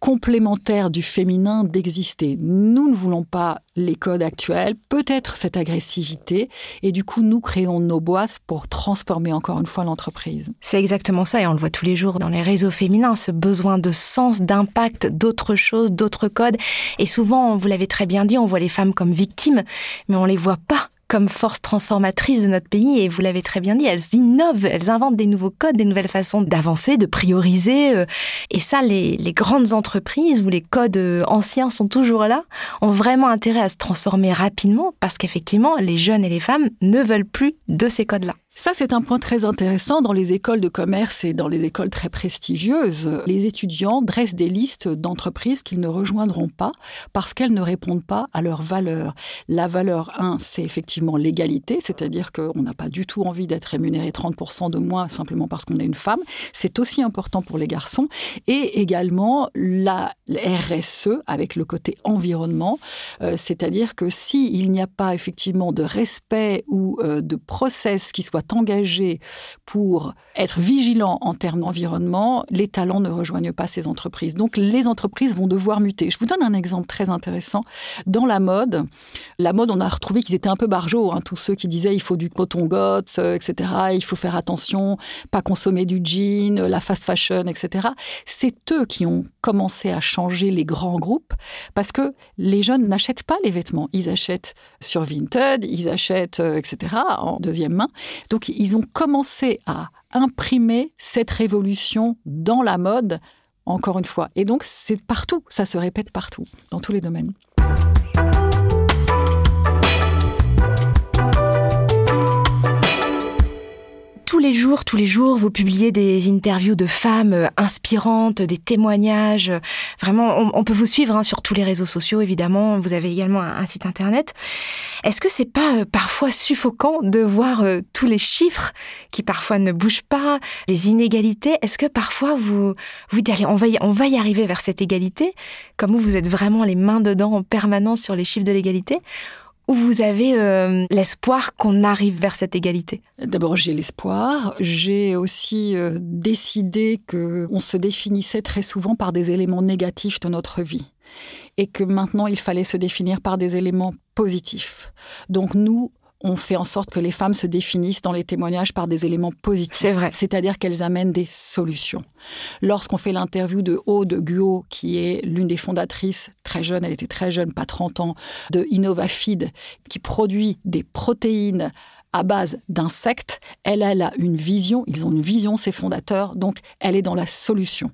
complémentaire du féminin d'exister. Nous ne voulons pas les codes actuels, peut-être cette agressivité, et du coup nous créons nos boîtes pour transformer encore une fois l'entreprise. C'est exactement ça, et on le voit tous les jours dans les réseaux féminins, ce besoin de sens, d'impact, d'autres choses, d'autres codes. Et souvent, vous l'avez très bien dit, on voit les femmes comme victimes, mais on les voit pas comme force transformatrice de notre pays. Et vous l'avez très bien dit, elles innovent, elles inventent des nouveaux codes, des nouvelles façons d'avancer, de prioriser. Euh. Et ça, les, les, grandes entreprises où les codes euh, anciens sont toujours là, ont vraiment intérêt à se transformer rapidement parce qu'effectivement, les jeunes et les femmes ne veulent plus de ces codes-là. Ça, c'est un point très intéressant. Dans les écoles de commerce et dans les écoles très prestigieuses, les étudiants dressent des listes d'entreprises qu'ils ne rejoindront pas parce qu'elles ne répondent pas à leurs valeurs. La valeur 1, c'est effectivement l'égalité, c'est-à-dire qu'on n'a pas du tout envie d'être rémunéré 30% de moins simplement parce qu'on est une femme. C'est aussi important pour les garçons. Et également la RSE avec le côté environnement, euh, c'est-à-dire que s'il n'y a pas effectivement de respect ou euh, de process qui soit engagé pour être vigilant en termes d'environnement, les talents ne rejoignent pas ces entreprises. Donc les entreprises vont devoir muter. Je vous donne un exemple très intéressant. Dans la mode, la mode, on a retrouvé qu'ils étaient un peu barjots, hein, tous ceux qui disaient il faut du coton goth, euh, etc. Il faut faire attention, pas consommer du jean, la fast fashion, etc. C'est eux qui ont commencé à changer les grands groupes parce que les jeunes n'achètent pas les vêtements. Ils achètent sur Vinted, ils achètent, euh, etc. en deuxième main. Donc ils ont commencé à imprimer cette révolution dans la mode, encore une fois. Et donc c'est partout, ça se répète partout, dans tous les domaines. Tous les jours, tous les jours, vous publiez des interviews de femmes euh, inspirantes, des témoignages. Vraiment, on, peut vous suivre hein, sur tous les réseaux sociaux, évidemment. Vous avez également un, site internet. Est-ce que c'est pas euh, parfois suffocant de voir euh, tous les chiffres qui parfois ne bougent pas, les inégalités? Est-ce que parfois vous vous dites allez, on va y, on va y arriver vers cette égalité, comme vous êtes vraiment les mains dedans en permanence sur les chiffres de l'égalité? Ou vous avez euh, l'espoir qu'on arrive vers cette égalité? D'abord, j'ai l'espoir. J'ai aussi euh, décidé que on se définissait très souvent par des éléments négatifs de notre vie et que maintenant il fallait se définir par des éléments positifs. Donc nous, on fait en sorte que les femmes se définissent dans les témoignages par des éléments positifs. C'est vrai. C'est-à-dire qu'elles amènent des solutions. Lorsqu'on fait l'interview de Aude Guo, qui est l'une des fondatrices, très jeune, elle était très jeune, pas 30 ans, de InnovaFeed, qui produit des protéines à base d'insectes. Elle, elle a une vision, ils ont une vision, ces fondateurs, donc elle est dans la solution.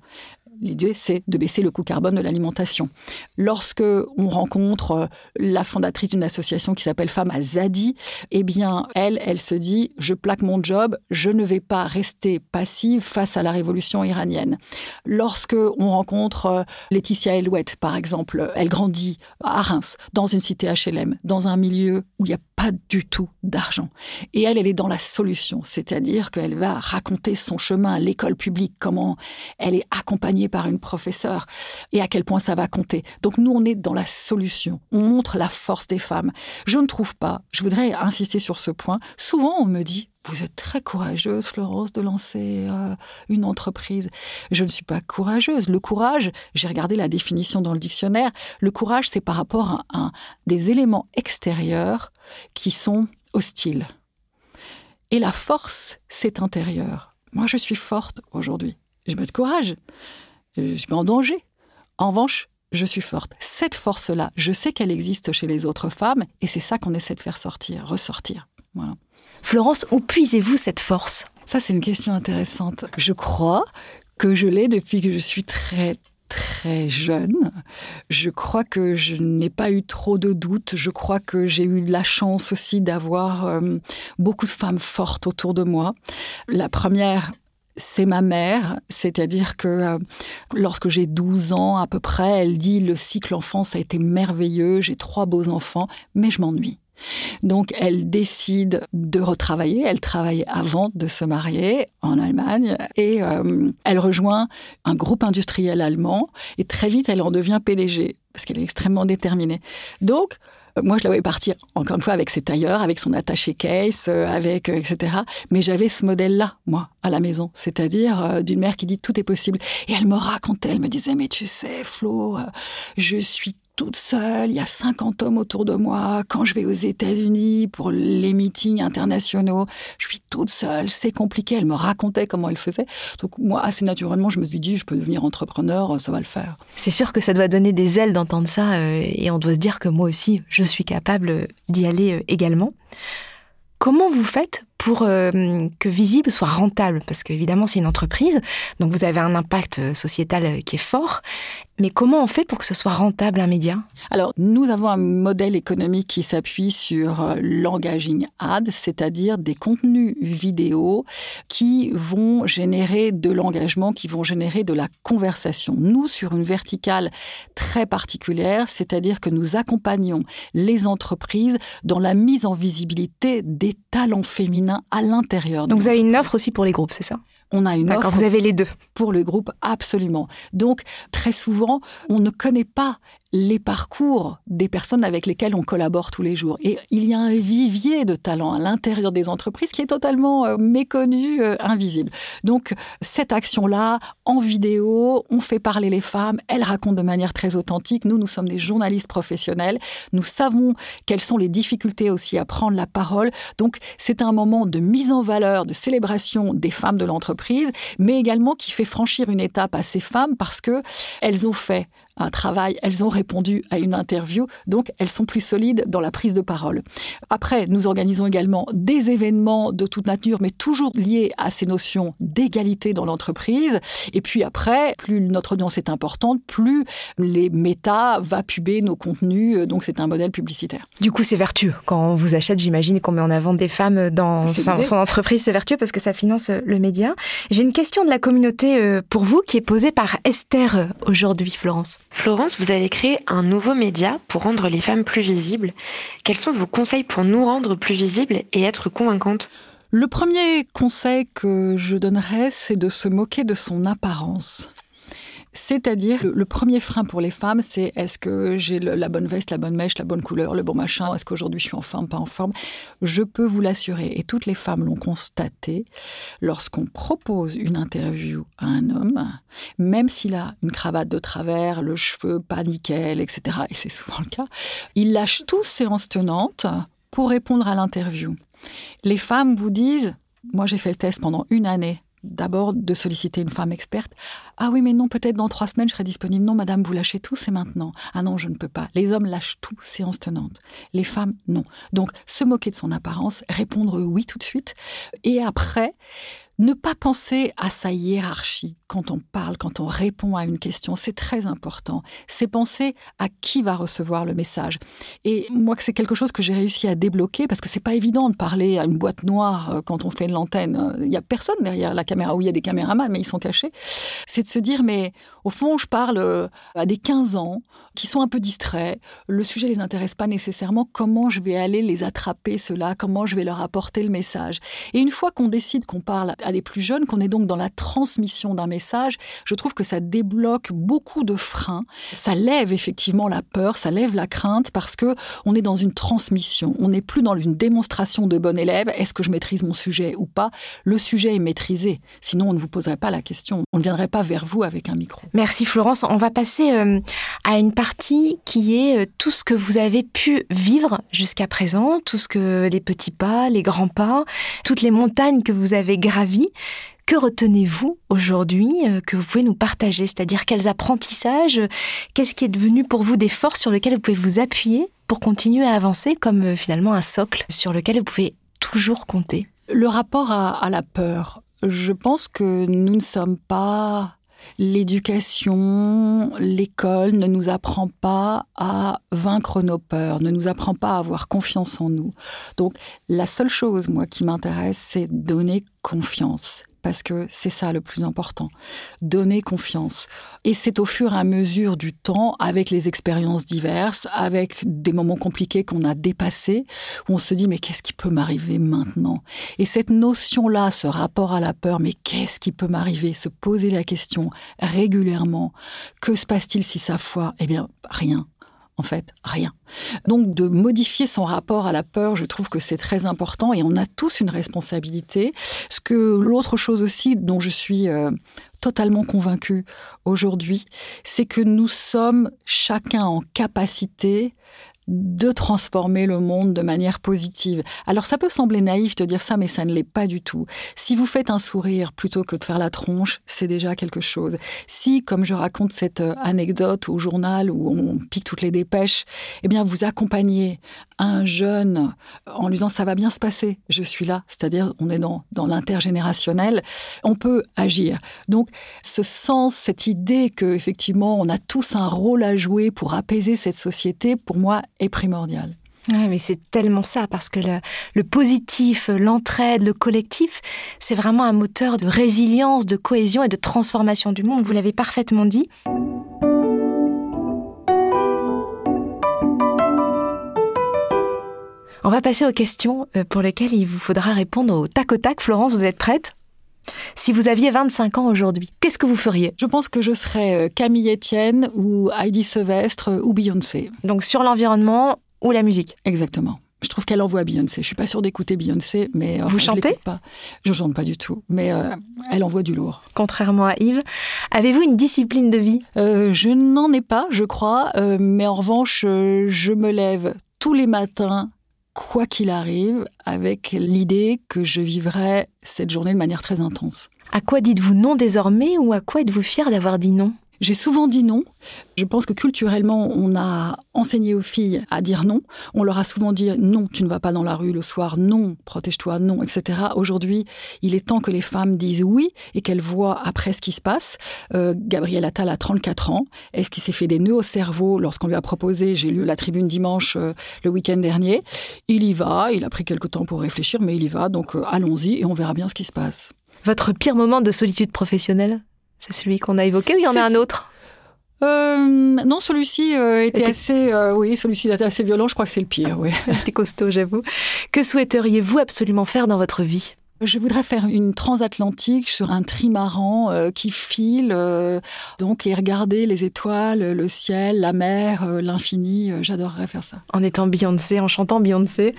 L'idée, c'est de baisser le coût carbone de l'alimentation. Lorsque on rencontre euh, la fondatrice d'une association qui s'appelle Femmes à Zadi, eh bien, elle, elle se dit, je plaque mon job, je ne vais pas rester passive face à la révolution iranienne. Lorsque on rencontre euh, Laetitia Elouette, par exemple, elle grandit à Reims, dans une cité HLM, dans un milieu où il n'y a pas du tout d'argent. Et elle, elle est dans la solution, c'est-à-dire qu'elle va raconter son chemin à l'école publique, comment elle est accompagnée par une professeure et à quel point ça va compter. Donc nous, on est dans la solution. On montre la force des femmes. Je ne trouve pas, je voudrais insister sur ce point, souvent on me dit, vous êtes très courageuse, Florence, de lancer euh, une entreprise. Je ne suis pas courageuse. Le courage, j'ai regardé la définition dans le dictionnaire, le courage, c'est par rapport à, des éléments extérieurs qui sont hostiles. Et la force, c'est intérieur. Moi, je suis forte aujourd'hui. Je mets de courage. Je suis en danger. En revanche, je suis forte. Cette force-là, je sais qu'elle existe chez les autres femmes et c'est ça qu'on essaie de faire sortir, ressortir. Voilà. Florence, où puisez-vous cette force? Ça, c'est une question intéressante. Je crois que je l'ai depuis que je suis très très jeune. Je crois que je n'ai pas eu trop de doutes. Je crois que j'ai eu la chance aussi d'avoir euh, beaucoup de femmes fortes autour de moi. La première, c'est ma mère, c'est-à-dire que euh, lorsque j'ai 12 ans à peu près, elle dit le cycle enfance a été merveilleux, j'ai trois beaux enfants, mais je m'ennuie. Donc elle décide de retravailler, elle travaille avant de se marier en Allemagne et euh, elle rejoint un groupe industriel allemand et très vite elle en devient PDG parce qu'elle est extrêmement déterminée. Donc euh, moi, je la voyais partir, encore une fois, avec ses tailleurs, avec son attaché case, euh, avec, etc. Mais j'avais ce modèle-là, moi, à la maison. C'est-à-dire d'une mère qui dit tout est possible. Et elle me racontait, elle me disait, mais tu sais, Flo, je suis toute seule, il y a 50 hommes autour de moi. Quand je vais aux États-Unis pour les meetings internationaux, je suis toute seule, c'est compliqué. Elle me racontait comment elle faisait. Donc moi, assez naturellement, je me suis dit, je peux devenir entrepreneur, ça va le faire. C'est sûr que ça doit donner des ailes d'entendre ça euh, et on doit se dire que moi aussi, je suis capable d'y aller euh, également. Comment vous faites pour euh, que Visible soit rentable Parce qu'évidemment, c'est une entreprise, donc vous avez un impact sociétal qui est fort. Mais comment on fait pour que ce soit rentable un média? Alors, nous avons un modèle économique qui s'appuie sur euh, l'engaging ad, c'est-à-dire des contenus vidéo qui vont générer de l'engagement, qui vont générer de la conversation. Nous, sur une verticale très particulière, c'est-à-dire que nous accompagnons les entreprises dans la mise en visibilité des talents féminins à l'intérieur. Donc, vous avez une offre aussi pour les groupes, c'est ça? On a une offre. Vous avez les deux. Pour le groupe, absolument. Donc, très souvent, on ne connaît pas les parcours des personnes avec lesquelles on collabore tous les jours. Et il y a un vivier de talents à l'intérieur des entreprises qui est totalement euh, méconnu, euh, invisible. Donc cette action-là, en vidéo, on fait parler les femmes, elles racontent de manière très authentique. Nous, nous sommes des journalistes professionnels, nous savons quelles sont les difficultés aussi à prendre la parole. Donc c'est un moment de mise en valeur, de célébration des femmes de l'entreprise, mais également qui fait franchir une étape à ces femmes parce que elles ont fait un travail, elles ont répondu à une interview, donc elles sont plus solides dans la prise de parole. Après, nous organisons également des événements de toute nature, mais toujours liés à ces notions d'égalité dans l'entreprise. Et puis après, plus notre audience est importante, plus les méta va puber nos contenus, donc c'est un modèle publicitaire. Du coup, c'est vertueux. Quand on vous achète, j'imagine qu'on met en avant des femmes dans son, entreprise, c'est vertueux parce que ça finance le média. J'ai une question de la communauté euh, pour vous qui est posée par Esther euh, aujourd'hui, Florence. Florence, vous avez créé un nouveau média pour rendre les femmes plus visibles. Quels sont vos conseils pour nous rendre plus visibles et être convaincantes? Le premier conseil que je donnerais, c'est de se moquer de son apparence. C'est-à-dire, le premier frein pour les femmes, c'est est-ce que j'ai la bonne veste, la bonne mèche, la bonne couleur, le bon machin, est-ce qu'aujourd'hui je suis en forme, pas en forme? Je peux vous l'assurer, et toutes les femmes l'ont constaté, lorsqu'on propose une interview à un homme, même s'il a une cravate de travers, le cheveu pas nickel, etc., et c'est souvent le cas, il lâche tous séances tenantes pour répondre à l'interview. Les femmes vous disent, moi j'ai fait le test pendant une année, d'abord de solliciter une femme experte. Ah oui, mais non, peut-être dans trois semaines, je serai disponible. Non, madame, vous lâchez tout, c'est maintenant. Ah non, je ne peux pas. Les hommes lâchent tout, séance tenante. Les femmes, non. Donc, se moquer de son apparence, répondre oui tout de suite. Et après, ne pas penser à sa hiérarchie quand on parle, quand on répond à une question, c'est très important. C'est penser à qui va recevoir le message. Et moi, c'est quelque chose que j'ai réussi à débloquer parce que c'est pas évident de parler à une boîte noire euh, quand on fait l'antenne. Il y a personne derrière la caméra, où il y a des caméramans, mais ils sont cachés. C'est de se dire, mais au fond, je parle euh, à des 15 ans qui sont un peu distraits. Le sujet les intéresse pas nécessairement. Comment je vais aller les attraper, cela Comment je vais leur apporter le message? Et une fois qu'on décide qu'on parle à des plus jeunes, qu'on est donc dans la transmission d'un message, je trouve que ça débloque beaucoup de freins. Ça lève effectivement la peur, ça lève la crainte parce que on est dans une transmission. On n'est plus dans une démonstration de bon élève. Est-ce que je maîtrise mon sujet ou pas? Le sujet est maîtrisé. Sinon, on ne vous poserait pas la question. On ne viendrait pas vers vous avec un micro. Merci Florence. On va passer euh, à une partie qui est euh, tout ce que vous avez pu vivre jusqu'à présent, tout ce que les petits pas, les grands pas, toutes les montagnes que vous avez gravies. Que retenez-vous aujourd'hui euh, que vous pouvez nous partager? C'est-à-dire quels apprentissages Qu'est-ce qui est devenu pour vous des forces sur lesquelles vous pouvez vous appuyer pour continuer à avancer comme finalement un socle sur lequel vous pouvez toujours compter? Le rapport à la peur. Je pense que nous ne sommes pas L'éducation, l'école ne nous apprend pas à vaincre nos peurs, ne nous apprend pas à avoir confiance en nous. Donc la seule chose, moi, qui m'intéresse, c'est donner confiance parce que c'est ça le plus important. Donner confiance. Et c'est au fur et à mesure du temps, avec les expériences diverses, avec des moments compliqués qu'on a dépassés, où on se dit mais qu'est-ce qui peut m'arriver maintenant? Et cette notion-là, ce rapport à la peur, mais qu'est-ce qui peut m'arriver? Se poser la question régulièrement, que se passe-t-il si ça foire Eh bien, rien en fait, rien. Donc de modifier son rapport à la peur, je trouve que c'est très important et on a tous une responsabilité. Ce que l'autre chose aussi dont je suis euh, totalement convaincue aujourd'hui, c'est que nous sommes chacun en capacité de transformer le monde de manière positive. Alors ça peut sembler naïf de dire ça, mais ça ne l'est pas du tout. Si vous faites un sourire plutôt que de faire la tronche, c'est déjà quelque chose. Si, comme je raconte cette euh, anecdote au journal où on pique toutes les dépêches, eh bien vous accompagnez un jeune en lui disant ça va bien se passer, je suis là, c'est-à-dire on est dans, dans l'intergénérationnel, on peut agir. Donc ce sens, cette idée que effectivement on a tous un rôle à jouer pour apaiser cette société, pour moi, est primordial. mais c'est tellement ça, parce que le, positif, l'entraide, le collectif, c'est vraiment un moteur de résilience, de cohésion et de transformation du monde. Vous l'avez parfaitement dit. On va passer aux questions euh, pour lesquelles il vous faudra répondre au tac au tac. Florence, vous êtes prête? Si vous aviez 25 ans aujourd'hui, qu'est-ce que vous feriez? Je pense que je serais euh, Camille Etienne ou Heidi Sevestre euh, ou Beyoncé. Donc sur l'environnement ou la musique? Exactement. Je trouve qu'elle envoie Beyoncé. Je suis pas sûre d'écouter Beyoncé, mais vous chantez? pas. Je chante pas du tout, mais euh, elle envoie du lourd. Contrairement à Yves, avez-vous une discipline de vie? Je n'en ai pas, je crois, mais en revanche, je me lève tous les matins quoi qu'il arrive, avec l'idée que je vivrai cette journée de manière très intense. À quoi dites-vous non désormais ou à quoi êtes-vous fier d'avoir dit non? J'ai souvent dit non. Je pense que culturellement, on a enseigné aux filles à dire non. On leur a souvent dit non, tu ne vas pas dans la rue le soir, non, protège-toi, non, etc. Aujourd'hui, il est temps que les femmes disent oui et qu'elles voient après ce qui se passe. Euh, Gabriel Attal a 34 ans. Est-ce qu'il s'est fait des nœuds au cerveau lorsqu'on lui a proposé, j'ai lu la tribune dimanche euh, le week-end dernier, il y va, il a pris quelque temps pour réfléchir, mais il y va, donc euh, allons-y et on verra bien ce qui se passe. Votre pire moment de solitude professionnelle? C'est celui qu'on a évoqué ou il y en a un autre euh, non, celui-ci euh, était, assez, euh, oui, celui-ci était assez violent. Je crois que c'est le pire, oui. C'était costaud, j'avoue. Que souhaiteriez-vous absolument faire dans votre vie? Je voudrais faire une transatlantique sur un trimaran euh, qui file, euh, donc et regarder les étoiles, le ciel, la mer, euh, l'infini. J'adorerais faire ça. En étant Beyoncé, en chantant Beyoncé.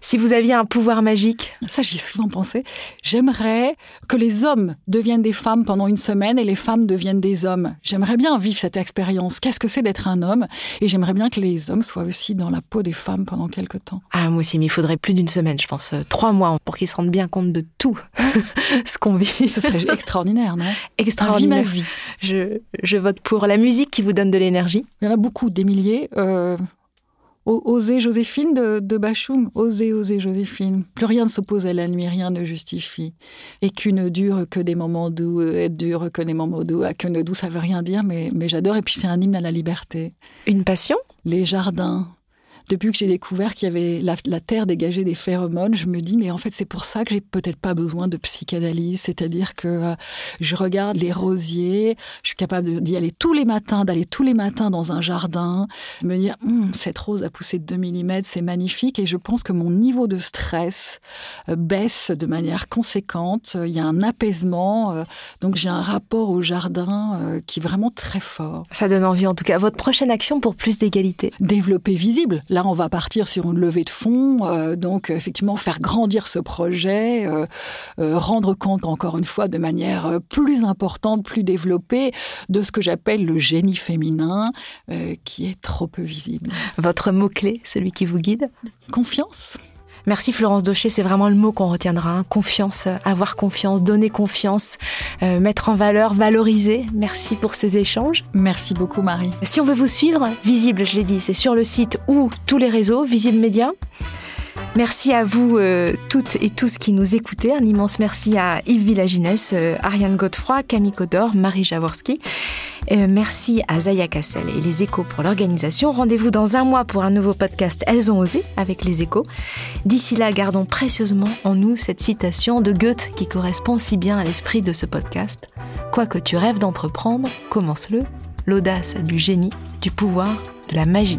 Si vous aviez un pouvoir magique, ça j'y ai souvent pensé. J'aimerais que les hommes deviennent des femmes pendant une semaine et les femmes deviennent des hommes. J'aimerais bien vivre cette expérience. Qu'est-ce que c'est d'être un homme? Et j'aimerais bien que les hommes soient aussi dans la peau des femmes pendant quelque temps. Ah moi aussi, mais il faudrait plus d'une semaine, je pense, trois mois pour qu'ils se rendent bien compte de tout ce qu'on vit. Ce serait extraordinaire, non? Extraordinaire. vie. Je, je, vote pour la musique qui vous donne de l'énergie. Il y en a beaucoup, des milliers. Euh, oser Joséphine de, de Bachung, oser, oser Joséphine. Plus rien ne s'oppose à la nuit, rien ne justifie. Et qu'une dure que des moments doux, et dure que des moments doux. À qu'une doux, ça veut rien dire, mais, mais j'adore. Et puis c'est un hymne à la liberté. Une passion? Les jardins, Depuis que j'ai découvert qu'il y avait la, la, terre dégageait des phéromones, je me dis mais en fait c'est pour ça que j'ai peut-être pas besoin de psychanalyse, c'est-à-dire que euh, je regarde les rosiers, je suis capable d'y aller tous les matins, d'aller tous les matins dans un jardin, me dire hum, cette rose a poussé de 2 mm, c'est magnifique et je pense que mon niveau de stress euh, baisse de manière conséquente, il y a un apaisement, euh, donc j'ai un rapport au jardin qui est vraiment très fort. Ça donne envie en tout cas. Votre prochaine action pour plus d'égalité? Développer visible. Là, on va partir sur une levée de fonds, euh, donc effectivement faire grandir ce projet, euh, euh, rendre compte encore une fois de manière plus importante, plus développée de ce que j'appelle le génie féminin, qui est trop peu visible. Votre mot-clé, celui qui vous guide? Confiance. Merci Florence Daucher, c'est vraiment le mot qu'on retiendra. Hein. Confiance, euh, avoir confiance, donner confiance, euh, mettre en valeur, valoriser. Merci pour ces échanges. Merci beaucoup Marie. Si on veut vous suivre, Visible, je l'ai dit, c'est sur le site ou tous les réseaux, Visible Média. Merci à vous euh, toutes et tous qui nous écoutez. Un immense merci à Yves Villaginès, euh, Ariane Godefroy, Camille Codor, Marie Jaworski. Euh, merci à Zaya Cassel et les échos pour l'organisation. Rendez-vous dans un mois pour un nouveau podcast Elles ont osé avec les échos. D'ici là, gardons précieusement en nous cette citation de Goethe qui correspond si bien à l'esprit de ce podcast. Quoi que tu rêves d'entreprendre, commence-le. L'audace du génie, du pouvoir, de la magie.